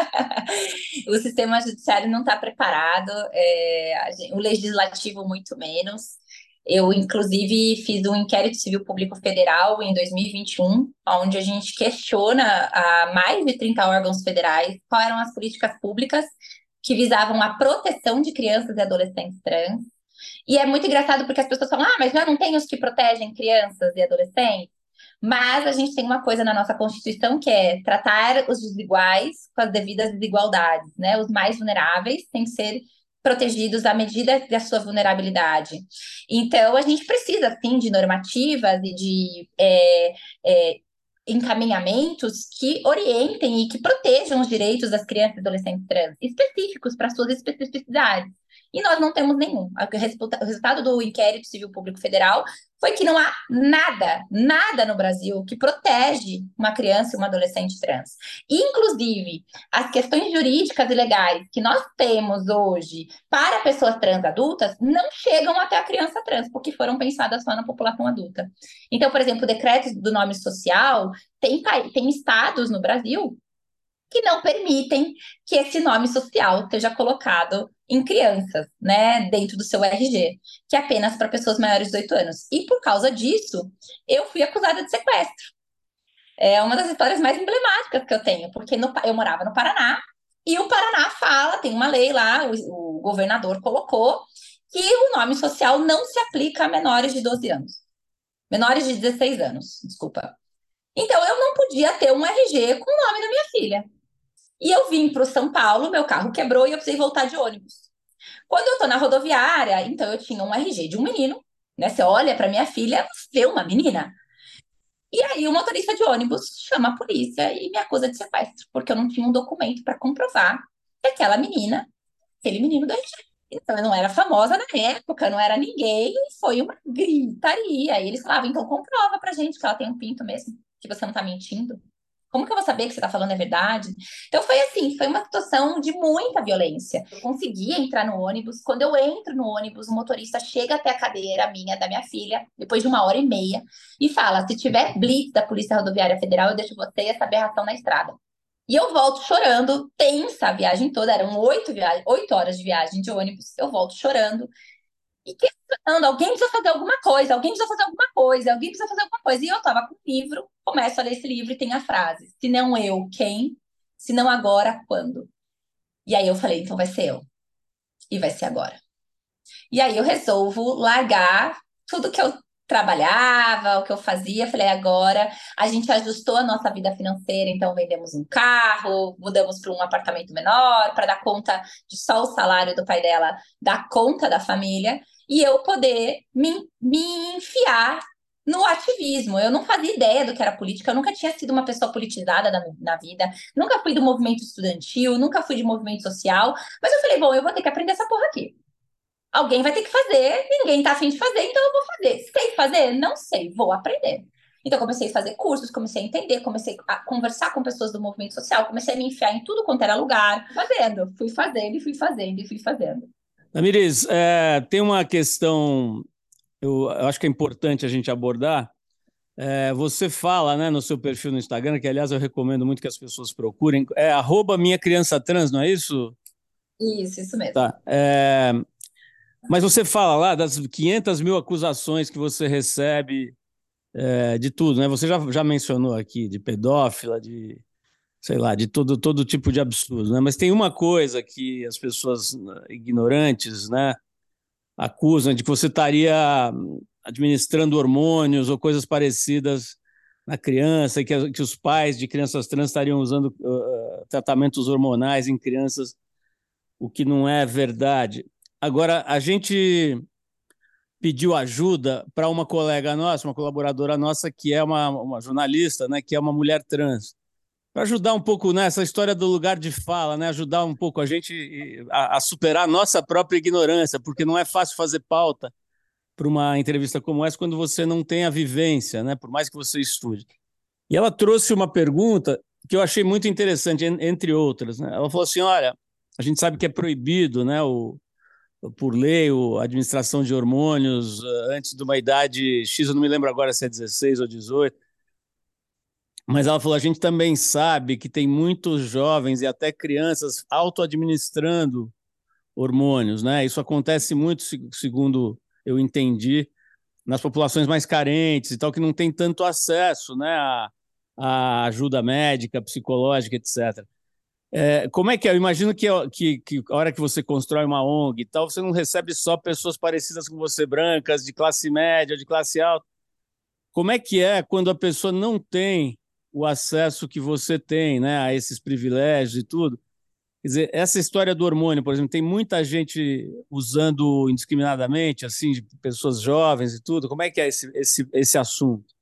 C: [laughs] o sistema judiciário não está preparado, é, o legislativo muito menos. Eu, inclusive, fiz um inquérito civil público federal em 2021, onde a gente questiona a mais de 30 órgãos federais quais eram as políticas públicas que visavam a proteção de crianças e adolescentes trans, e é muito engraçado porque as pessoas falam, ah, mas já não tem os que protegem crianças e adolescentes? Mas a gente tem uma coisa na nossa Constituição que é tratar os desiguais com as devidas desigualdades, né? Os mais vulneráveis têm que ser protegidos à medida da sua vulnerabilidade. Então, a gente precisa, sim, de normativas e de é, é, encaminhamentos que orientem e que protejam os direitos das crianças e adolescentes trans, específicos para suas especificidades e nós não temos nenhum. O resultado do inquérito civil público federal foi que não há nada, nada no Brasil que protege uma criança e uma adolescente trans. Inclusive, as questões jurídicas e legais que nós temos hoje para pessoas trans adultas não chegam até a criança trans, porque foram pensadas só na população adulta. Então, por exemplo, o decreto do nome social tem, tem estados no Brasil que não permitem que esse nome social seja colocado em crianças, né, dentro do seu RG, que é apenas para pessoas maiores de 18 anos. E por causa disso, eu fui acusada de sequestro. É uma das histórias mais emblemáticas que eu tenho, porque no, eu morava no Paraná e o Paraná fala, tem uma lei lá, o, o governador colocou que o nome social não se aplica a menores de 12 anos. Menores de 16 anos, desculpa. Então eu não podia ter um RG com o nome da minha filha. E eu vim para o São Paulo, meu carro quebrou e eu precisei voltar de ônibus. Quando eu estou na rodoviária, então eu tinha um RG de um menino, né? Você olha para minha filha, vê uma menina. E aí o motorista de ônibus chama a polícia e me acusa de sequestro, porque eu não tinha um documento para comprovar que aquela menina, aquele menino do RG. Então eu não era famosa na época, não era ninguém, foi uma gritaria. E eles falavam, então comprova pra gente que ela tem um pinto mesmo, que você não tá mentindo. Como que eu vou saber que você está falando é verdade? Então foi assim, foi uma situação de muita violência. Eu consegui entrar no ônibus. Quando eu entro no ônibus, o motorista chega até a cadeira minha, da minha filha, depois de uma hora e meia, e fala: se tiver blitz da Polícia Rodoviária Federal, eu deixo você e essa aberração na estrada. E eu volto chorando, tensa a viagem toda, eram oito, oito horas de viagem de ônibus. Eu volto chorando e questionando: alguém precisa fazer alguma coisa, alguém precisa fazer alguma coisa, alguém precisa fazer alguma coisa. E eu tava com o livro, começo a ler esse livro e tem a frase: se não eu, quem? Se não agora, quando? E aí eu falei: então vai ser eu. E vai ser agora. E aí eu resolvo largar tudo que eu trabalhava, o que eu fazia, falei, agora a gente ajustou a nossa vida financeira, então vendemos um carro, mudamos para um apartamento menor, para dar conta de só o salário do pai dela, dar conta da família, e eu poder me, me enfiar no ativismo. Eu não fazia ideia do que era política, eu nunca tinha sido uma pessoa politizada na, na vida, nunca fui do movimento estudantil, nunca fui de movimento social, mas eu falei, bom, eu vou ter que aprender essa porra aqui. Alguém vai ter que fazer, ninguém tá afim de fazer, então eu vou fazer. Sei fazer? Não sei, vou aprender. Então, comecei a fazer cursos, comecei a entender, comecei a conversar com pessoas do movimento social, comecei a me enfiar em tudo quanto era lugar, fazendo. Fui fazendo e fui fazendo e fui fazendo.
B: Damiris, é, tem uma questão, eu, eu, acho que é importante a gente abordar. É, você fala né, no seu perfil no Instagram, que aliás eu recomendo muito que as pessoas procurem, é arroba minha criança trans, não é isso?
C: Isso, isso mesmo.
B: Tá. É, mas você fala lá das 500 mil acusações que você recebe é, de tudo, né? Você já, já mencionou aqui de pedófila, de sei lá, de todo, todo tipo de absurdo, né? Mas tem uma coisa que as pessoas ignorantes, né, acusam de que você estaria administrando hormônios ou coisas parecidas na criança, que, que os pais de crianças trans estariam usando uh, tratamentos hormonais em crianças, o que não é verdade. Agora, a gente pediu ajuda para uma colega nossa, uma colaboradora nossa, que é uma, uma jornalista, né, que é uma mulher trans, para ajudar um pouco nessa né, história do lugar de fala, né, ajudar um pouco a gente a, a superar a nossa própria ignorância, porque não é fácil fazer pauta para uma entrevista como essa quando você não tem a vivência, né, por mais que você estude. E ela trouxe uma pergunta que eu achei muito interessante, entre outras. Né? Ela falou assim: olha, a gente sabe que é proibido né, o, por lei, a administração de hormônios eh, antes de uma idade X, eu não me lembro agora se é 16 ou 18. Mas ela falou: a gente também sabe que tem muitos jovens e até crianças auto-administrando hormônios, né? Isso acontece muito, segundo eu entendi, nas populações mais carentes e tal, que não tem tanto acesso né, à, ajuda médica, psicológica, etc. É, como é que é? Eu imagino que, que, que, a hora que você constrói uma ONG e tal, você não recebe só pessoas parecidas com você, brancas, de classe média, de classe alta. Como é que é quando a pessoa não tem o acesso que você tem né, a esses privilégios e tudo? Quer dizer, essa história do hormônio, por exemplo, tem muita gente usando indiscriminadamente, assim, de pessoas jovens e tudo. Como é que é esse, esse, esse assunto?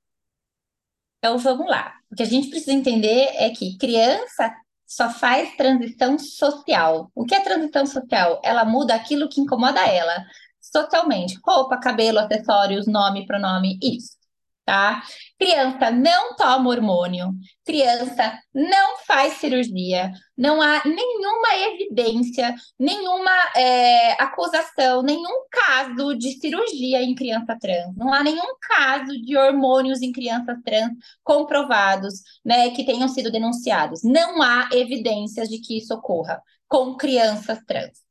C: Então vamos lá. O que a gente precisa entender é que criança só faz transição social. O que é transição social? Ela muda aquilo que incomoda ela socialmente. Roupa, cabelo, acessórios, nome, pronome, isso. tá? Criança não toma hormônio, criança não faz cirurgia, não há nenhuma evidência, nenhuma é, acusação, nenhum caso de cirurgia em criança trans, não há nenhum caso de hormônios em crianças trans comprovados, né, que tenham sido denunciados. Não há evidências de que isso ocorra com crianças trans.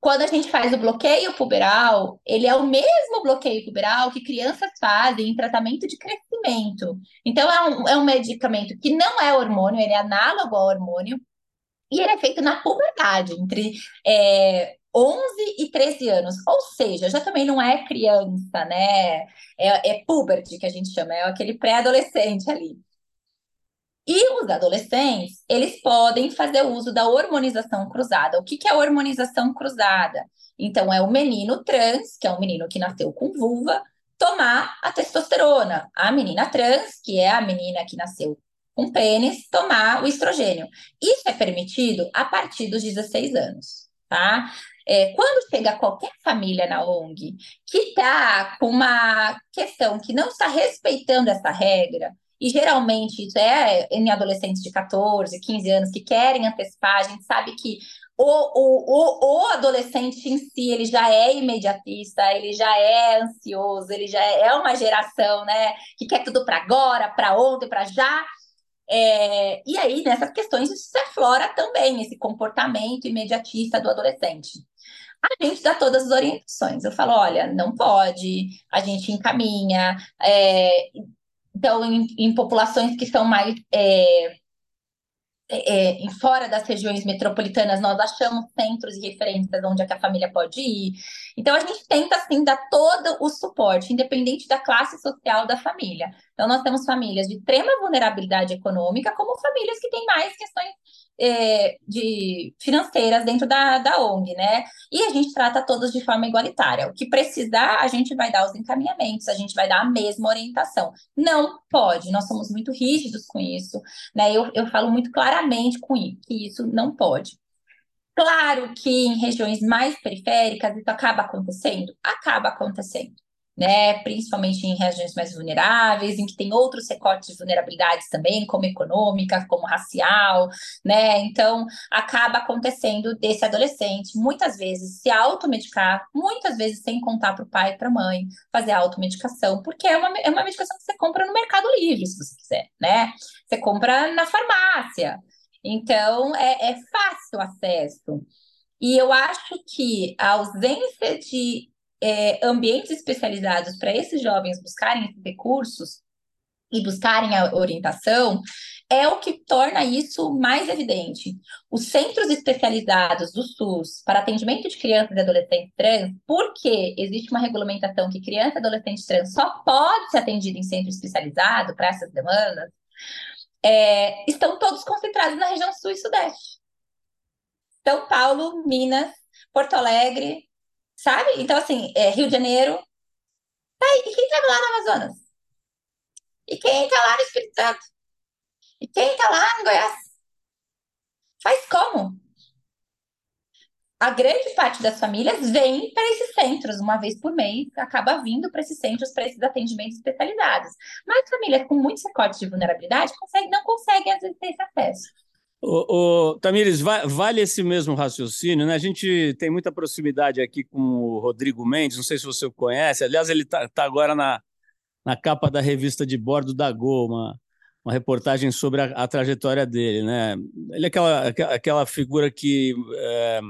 C: Quando a gente faz o bloqueio puberal, ele é o mesmo bloqueio puberal que crianças fazem em tratamento de crescimento. Então, é um, é um medicamento que não é hormônio, ele é análogo ao hormônio, e ele é feito na puberdade, entre é, 11 e 13 anos. Ou seja, já também não é criança, né? É, é que a gente chama, é aquele pré-adolescente ali. E os adolescentes, eles podem fazer uso da hormonização cruzada. O que, que é hormonização cruzada? Então, é o menino trans, que é um menino que nasceu com vulva, tomar a testosterona. A menina trans, que é a menina que nasceu com pênis, tomar o estrogênio. Isso é permitido a partir dos 16 anos, tá? É, quando chega qualquer família na ONG que está com uma questão que não está respeitando essa regra, e geralmente isso é em adolescentes de 14, 15 anos que querem antecipar, a gente sabe que o, o, o, o adolescente em si, ele já é imediatista, ele já é ansioso, ele já é, é uma geração, né, que quer tudo para agora, para ontem, para já. É, e aí, nessas questões, isso se aflora também, esse comportamento imediatista do adolescente. A gente dá todas as orientações. Eu falo, olha, não pode, a gente encaminha, é, então, em, em populações que são mais é, é, fora das regiões metropolitanas, nós achamos centros e referências onde é a família pode ir. Então, a gente tenta, assim, dar todo o suporte, independente da classe social da família. Então, nós temos famílias de extrema vulnerabilidade econômica, como famílias que têm mais questões é, de financeiras dentro da, da ONG, né? E a gente trata todos de forma igualitária. O que precisar, a gente vai dar os encaminhamentos, a gente vai dar a mesma orientação. Não pode, nós somos muito rígidos com isso, né? Eu, eu falo muito claramente com isso, que isso não pode. Claro que em regiões mais periféricas isso acaba acontecendo, acaba acontecendo né, principalmente em regiões mais vulneráveis, em que tem outros recortes de vulnerabilidades também, como econômica, como racial, né? Então, acaba acontecendo desse adolescente, muitas vezes, se automedicar, muitas vezes sem contar para o pai e para a mãe, fazer automedicação, porque é uma, é uma medicação que você compra no Mercado Livre, se você quiser, né? Você compra na farmácia. Então, é, é fácil acesso. E eu acho que a ausência de é, ambientes especializados para esses jovens buscarem esses recursos e buscarem a orientação é o que torna isso mais evidente. Os centros especializados do SUS para atendimento de crianças e adolescentes trans, porque existe uma regulamentação que criança e adolescente trans só pode ser atendido em centro especializado para essas demandas, é, estão todos concentrados na região sul e sudeste. São Paulo, Minas, Porto Alegre, sabe? Então, assim, é, Rio de Janeiro. Tá, e quem tá lá no Amazonas? E quem tá lá no Espírito Santo? E quem tá lá em Goiás? Faz como? A grande parte das famílias vem para esses centros uma vez por mês, acaba vindo para esses centros para esses atendimentos especializados. Mas famílias com muitos recortes de vulnerabilidade conseguem, não conseguem, às vezes, ter esse acesso.
B: O, o, Tamires, vale esse mesmo raciocínio, né? A gente tem muita proximidade aqui com o Rodrigo Mendes, não sei se você o conhece, aliás, ele está tá agora na, na capa da revista de bordo da Gol, uma, reportagem sobre a, a trajetória dele, né? Ele é aquela, aquela figura que é,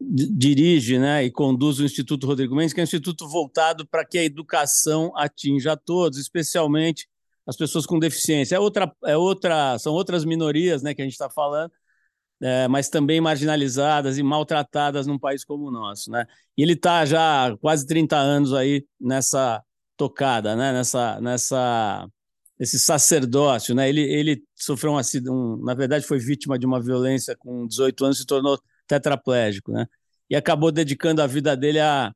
B: dirige né, e conduz o Instituto Rodrigo Mendes, que é um instituto voltado para que a educação atinja a todos, especialmente as pessoas com deficiência. É outra, é outra, são outras minorias né, que a gente está falando, é, mas também marginalizadas e maltratadas num país como o nosso. Né? E ele está já há quase 30 anos aí nessa tocada, né? nessa, nessa, esse sacerdócio. Né? Ele, ele sofreu um um, na verdade foi vítima de uma violência com 18 anos se tornou tetraplégico. Né? E acabou dedicando a vida dele a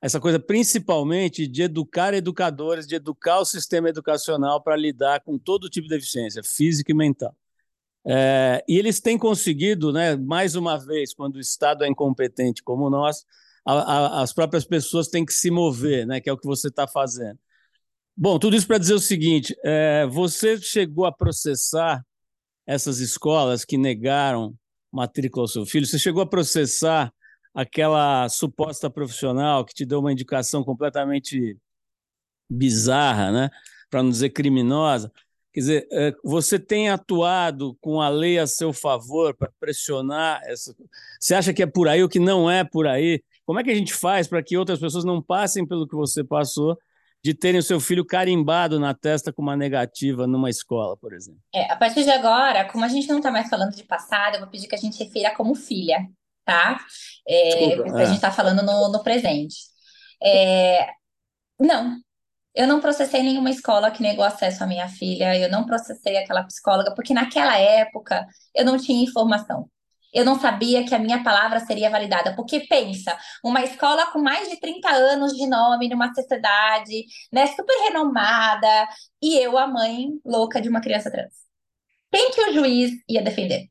B: essa coisa principalmente de educar educadores, de educar o sistema educacional para lidar com todo tipo de deficiência, física e mental. É, e eles têm conseguido, né, mais uma vez, quando o Estado é incompetente como nós, a, a, as próprias pessoas têm que se mover, né, que é o que você está fazendo. Bom, tudo isso para dizer o seguinte: é, você chegou a processar essas escolas que negaram matrícula ao seu filho? Você chegou a processar aquela suposta profissional que te deu uma indicação completamente bizarra, né? para não dizer criminosa? Quer dizer, é, você tem atuado com a lei a seu favor para pressionar essa. Você acha que é por aí ou que não é por aí? Como é que a gente faz para que outras pessoas não passem pelo que você passou de terem o seu filho carimbado na testa com uma negativa numa escola, por exemplo?
C: É, a partir de agora, como a gente não está mais falando de passado, eu vou pedir que a gente refira como filha, tá? É, Desculpa, a é. gente está falando no, no presente. É, não, eu não processei nenhuma escola que negou acesso à minha filha, eu não processei aquela psicóloga, porque naquela época eu não tinha informação. Eu não sabia que a minha palavra seria validada. Porque pensa, uma escola com mais de 30 anos de nome, numa sociedade, né, super renomada, e eu, a mãe louca de uma criança trans. Quem que o juiz ia defender?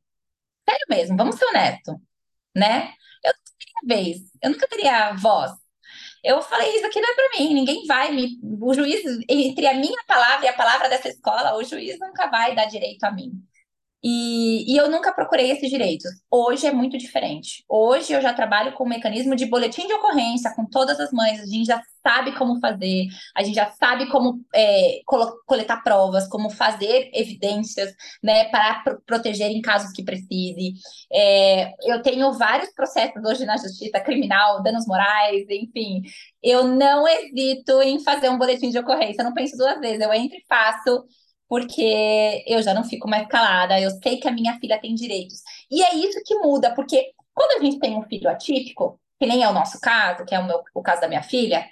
C: Sério mesmo, vamos ser honestos, né? Eu nunca teria vez, eu nunca teria voz eu falei, isso aqui não é para mim, ninguém vai me. O juiz, entre a minha palavra e a palavra dessa escola, o juiz nunca vai dar direito a mim. E, e, eu nunca procurei esses direitos. Hoje é muito diferente. Hoje eu já trabalho com o mecanismo de boletim de ocorrência com todas as mães. A gente já sabe como fazer, a gente já sabe como é, coletar provas, como fazer evidências, né, para proteger em casos que precise. É, eu tenho vários processos hoje na justiça criminal, danos morais, enfim. Eu não hesito em fazer um boletim de ocorrência. Eu não penso duas vezes. Eu entro e faço porque eu já não fico mais calada, eu sei que a minha filha tem direitos. E é isso que muda, porque quando a gente tem um filho atípico, que nem é o nosso caso, que é o, meu, o caso da minha filha,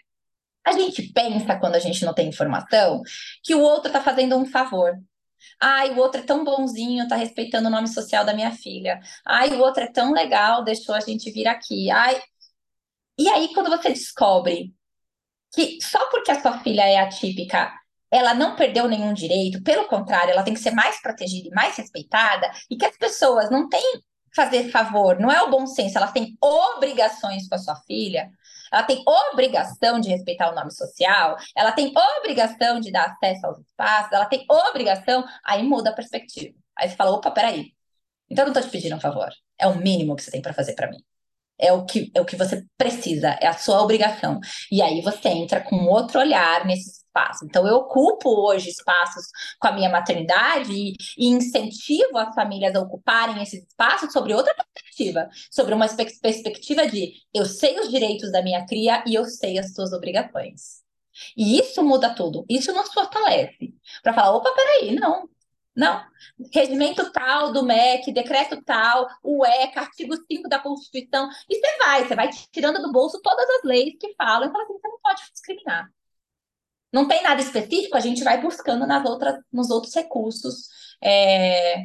C: a gente pensa, quando a gente não tem informação, que o outro está fazendo um favor. Ai, o outro é tão bonzinho, tá respeitando o nome social da minha filha. Ai, o outro é tão legal, deixou a gente vir aqui. Ai. E aí, quando você descobre que só porque a sua filha é atípica, ela não perdeu nenhum direito, pelo contrário, ela tem que ser mais protegida e mais respeitada, e que as pessoas não têm fazer favor, não é o bom senso, elas têm obrigações com a sua filha, ela tem obrigação de respeitar o nome social, ela tem obrigação de dar acesso aos espaços, ela tem obrigação, aí muda a perspectiva. Aí você fala, opa, peraí, então eu não estou te pedindo um favor, é o mínimo que você tem para fazer para mim é o que é o que você precisa, é a sua obrigação. E aí você entra com outro olhar nesse espaço. Então eu ocupo hoje espaços com a minha maternidade e, e incentivo as famílias a ocuparem esses espaços sobre outra perspectiva, sobre uma perspectiva de eu sei os direitos da minha cria e eu sei as suas obrigações. E isso muda tudo. Isso nos fortalece. Para falar, opa, peraí, não. Não. Regimento tal do MEC, decreto tal, o ECA, artigo 5 da Constituição. E você vai, você vai tirando do bolso todas as leis que falam e fala assim: você não pode discriminar. Não tem nada específico, a gente vai buscando nas outras, nos outros recursos é,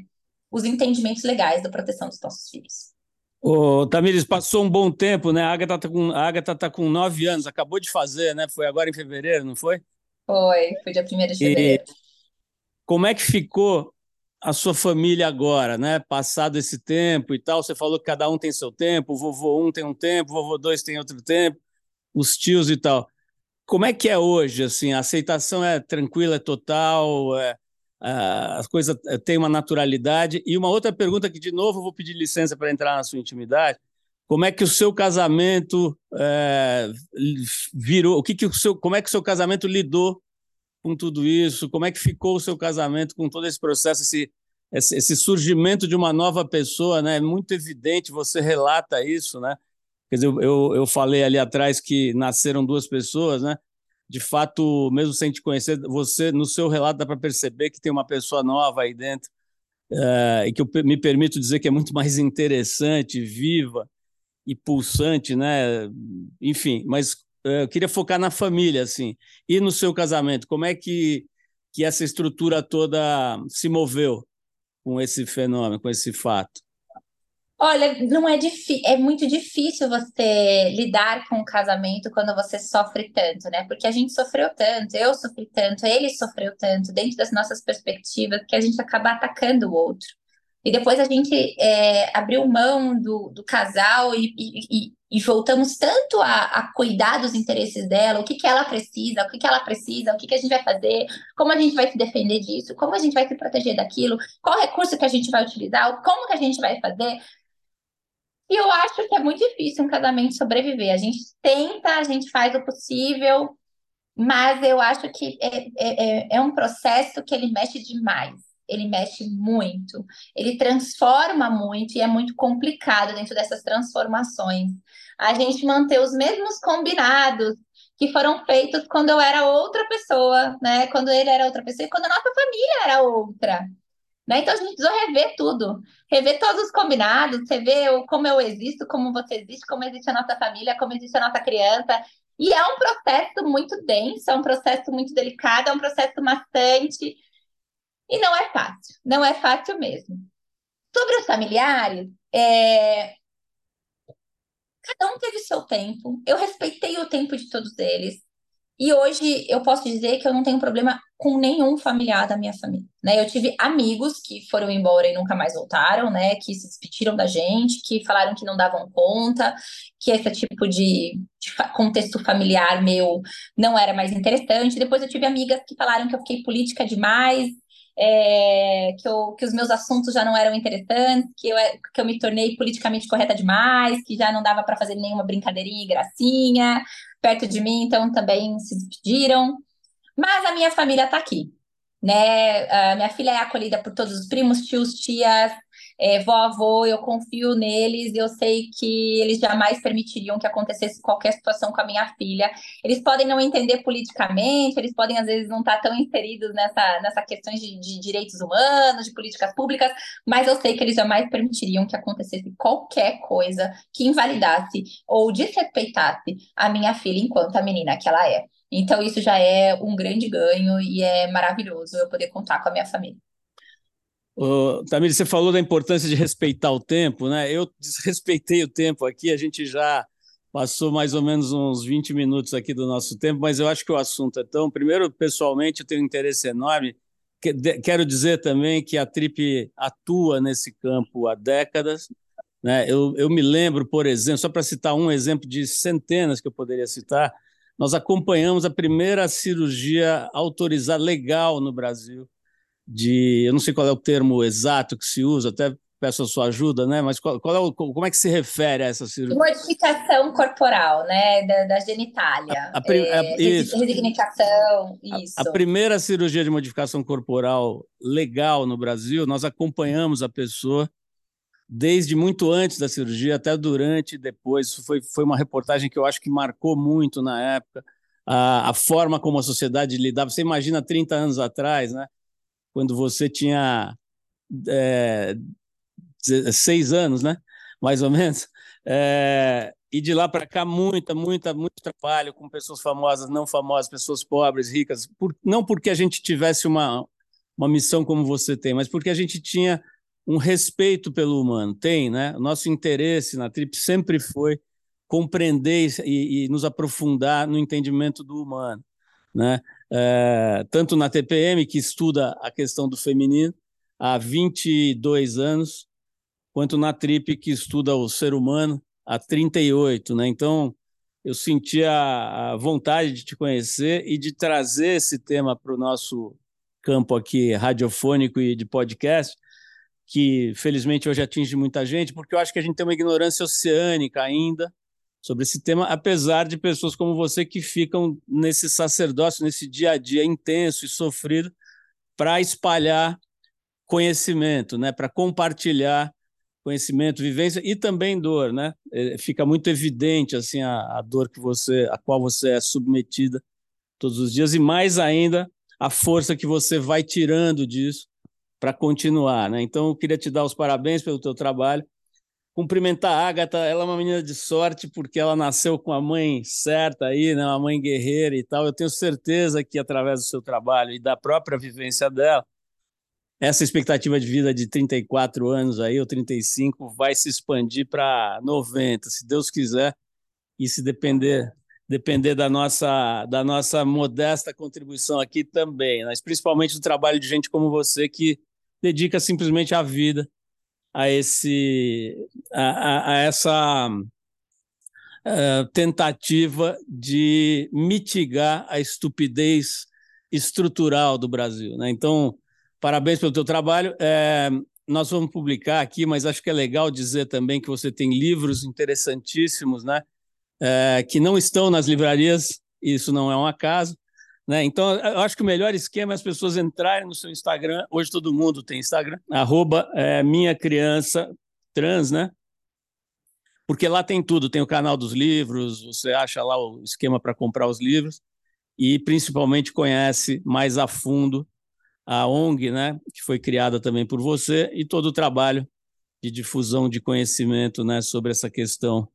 C: os entendimentos legais da proteção dos nossos filhos.
B: Ô, Tamires, passou um bom tempo, né? A Agatha está com, a Agatha tá com nove anos, acabou de fazer, né? Foi agora em fevereiro, não foi?
C: Foi, foi dia 1 de fevereiro. E
B: como é que ficou a sua família agora, né? Passado esse tempo e tal, você falou que cada um tem seu tempo, o vovô um tem um tempo, o vovô dois tem outro tempo, os tios e tal. Como é que é hoje, assim? A aceitação é tranquila, é total, é, as coisas é, têm uma naturalidade. E uma outra pergunta que, de novo, vou pedir licença para entrar na sua intimidade. Como é que o seu casamento é, virou? O que que o seu, como é que o seu casamento lidou com tudo isso? Como é que ficou o seu casamento com todo esse processo, esse, esse, esse surgimento de uma nova pessoa, né? É muito evidente, você relata isso, né? Quer dizer, eu, eu falei ali atrás que nasceram duas pessoas, né? De fato, mesmo sem te conhecer, você, no seu relato, dá para perceber que tem uma pessoa nova aí dentro, é, e que eu me permito dizer que é muito mais interessante, viva e pulsante, né? Enfim, mas eh, eu queria focar na família, assim. E no seu casamento, como é que, que essa estrutura toda se moveu com esse fenômeno, com esse fato?
C: Olha, não é difícil, é muito difícil você lidar com o casamento quando você sofre tanto, né? Porque a gente sofreu tanto, eu sofri tanto, ele sofreu tanto, dentro das nossas perspectivas, que a gente acaba atacando o outro, E depois a gente é, abriu mão do, do casal e, e, e voltamos tanto a, a, cuidar dos interesses dela, o que, que ela precisa, o que, que ela precisa, o que, que a gente vai fazer, como a gente vai se defender disso, como a gente vai se proteger daquilo, qual recurso que a gente vai utilizar, como que a gente vai fazer. E eu acho que é muito difícil um casamento sobreviver. A gente tenta, a gente faz o possível, mas eu acho que é, é, é, é um processo que ele mexe demais ele mexe muito, ele transforma muito e é muito complicado dentro dessas transformações. A gente manter os mesmos combinados que foram feitos quando eu era outra pessoa, né? Quando ele era outra pessoa e quando a nossa família era outra. Né? Então a gente precisou rever tudo, rever todos os combinados, rever o, como eu existo, como você existe, como existe a nossa família, como existe a nossa criança. E é um processo muito denso, é um processo muito delicado, é um processo bastante e não é fácil, não é fácil mesmo. Sobre os familiares, é... cada um teve seu tempo, eu respeitei o tempo de todos eles. E hoje eu posso dizer que eu não tenho problema com nenhum familiar da minha família, né? Eu tive amigos que foram embora e nunca mais voltaram, né? Que se despediram da gente, que falaram que não davam conta, que esse tipo de, de contexto familiar meu não era mais interessante. Depois eu tive amigas que falaram que eu fiquei política demais, é, que, eu, que os meus assuntos já não eram interessantes, que eu, que eu me tornei politicamente correta demais, que já não dava para fazer nenhuma brincadeirinha e gracinha perto de mim, então também se despediram. Mas a minha família está aqui, né? A minha filha é acolhida por todos os primos, tios, tias, é, avô, eu confio neles, eu sei que eles jamais permitiriam que acontecesse qualquer situação com a minha filha. Eles podem não entender politicamente, eles podem às vezes não estar tão inseridos nessa, nessa questões de, de direitos humanos, de políticas públicas, mas eu sei que eles jamais permitiriam que acontecesse qualquer coisa que invalidasse ou desrespeitasse a minha filha enquanto a menina que ela é. Então, isso já é um grande ganho e é maravilhoso eu poder contar com a minha família.
B: Tamir, você falou da importância de respeitar o tempo, né? Eu desrespeitei o tempo aqui, a gente já passou mais ou menos uns 20 minutos aqui do nosso tempo, mas eu acho que o assunto é tão. Primeiro, pessoalmente, eu tenho um interesse enorme. Quero dizer também que a Trip atua nesse campo há décadas. Né? Eu, eu me lembro, por exemplo, só para citar um exemplo de centenas que eu poderia citar, nós acompanhamos a primeira cirurgia autorizada legal no Brasil de, eu não sei qual é o termo exato que se usa, até peço a sua ajuda, né? Mas qual, qual é o, como é que se refere a essa cirurgia?
C: Modificação corporal, né? Da, da genitália. A, a, é, isso. Resignificação, isso.
B: A, a, primeira cirurgia de modificação corporal legal no Brasil, nós acompanhamos a pessoa desde muito antes da cirurgia até durante e depois. Foi, foi uma reportagem que eu acho que marcou muito na época. A, a forma como a sociedade lidava. Você imagina 30 anos atrás, né? Quando você tinha é, seis anos, né? Mais ou menos. É, e de lá para cá, muita, muita, muito trabalho com pessoas famosas, não famosas, pessoas pobres, ricas. Por, não porque a gente tivesse uma, uma missão como você tem, mas porque a gente tinha um respeito pelo humano. Tem, né? O nosso interesse na Trip sempre foi compreender e, e nos aprofundar no entendimento do humano, né? É, tanto na TPM, que estuda a questão do feminino há 22 anos, quanto na TRIP, que estuda o ser humano há 38. Né? Então, eu senti a, a vontade de te conhecer e de trazer esse tema para o nosso campo aqui radiofônico e de podcast, que felizmente hoje atinge muita gente, porque eu acho que a gente tem uma ignorância oceânica ainda sobre esse tema, apesar de pessoas como você que ficam nesse sacerdócio, nesse dia a dia intenso e sofrido, para espalhar conhecimento, né? para compartilhar conhecimento, vivência e também dor, né? É, fica muito evidente assim a, a, dor que você, a qual você é submetida todos os dias e mais ainda a força que você vai tirando disso para continuar, né? Então eu queria te dar os parabéns pelo teu trabalho cumprimentar a Agatha, ela é uma menina de sorte porque ela nasceu com a mãe certa aí, né, uma mãe guerreira e tal. Eu tenho certeza que através do seu trabalho e da própria vivência dela, essa expectativa de vida de 34 anos aí ou 35 vai se expandir para 90, se Deus quiser, e se depender depender da nossa da nossa modesta contribuição aqui também, mas principalmente do trabalho de gente como você que dedica simplesmente a vida a, esse, a, a, essa uh, tentativa de mitigar a estupidez estrutural do Brasil. Né? Então, parabéns pelo teu trabalho. É, nós vamos publicar aqui, mas acho que é legal dizer também que você tem livros interessantíssimos, né? É, que não estão nas livrarias, isso não é um acaso. Né? Então, eu acho que o melhor esquema é as pessoas entrarem no seu Instagram. Hoje todo mundo tem Instagram, arroba é, minha criança trans, né? Porque lá tem tudo, tem o canal dos livros, você acha lá o esquema para comprar os livros e principalmente conhece mais a fundo a ONG, né, que foi criada também por você e todo o trabalho de difusão de conhecimento, né, sobre essa questão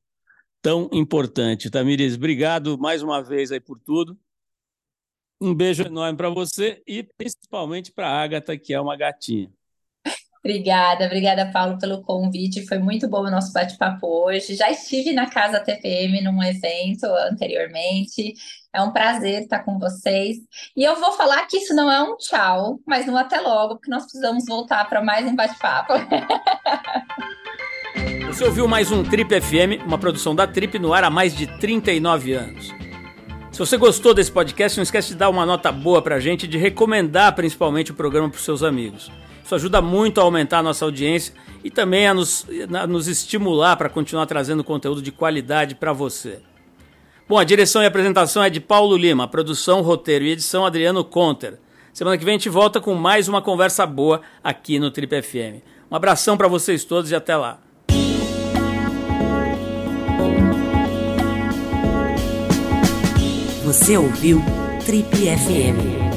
B: tão importante. Tamires, obrigado mais uma vez aí por tudo. Um beijo enorme para você e principalmente para a Agatha, que é uma gatinha.
C: Obrigada, obrigada, Paulo, pelo convite. Foi muito bom o nosso bate-papo hoje. Já estive na Casa TPM num evento anteriormente. É um prazer estar com vocês. E eu vou falar que isso não é um tchau, mas um até logo, porque nós precisamos voltar para mais um bate-papo. [laughs]
B: Você ouviu mais um Trip FM, uma produção da Trip no ar há mais de 39 anos. Se você gostou desse podcast, não esquece de dar uma nota boa para a gente e de recomendar principalmente o programa para os seus amigos. Isso ajuda muito a aumentar a nossa audiência e também a nos, a nos estimular para continuar trazendo conteúdo de qualidade para você. Bom, a direção e apresentação é de Paulo Lima, produção, roteiro e edição Adriano Conter. Semana que vem a gente volta com mais uma conversa boa aqui no Trip FM. Um abração para vocês todos e até lá.
A: Você ouviu Trip FM.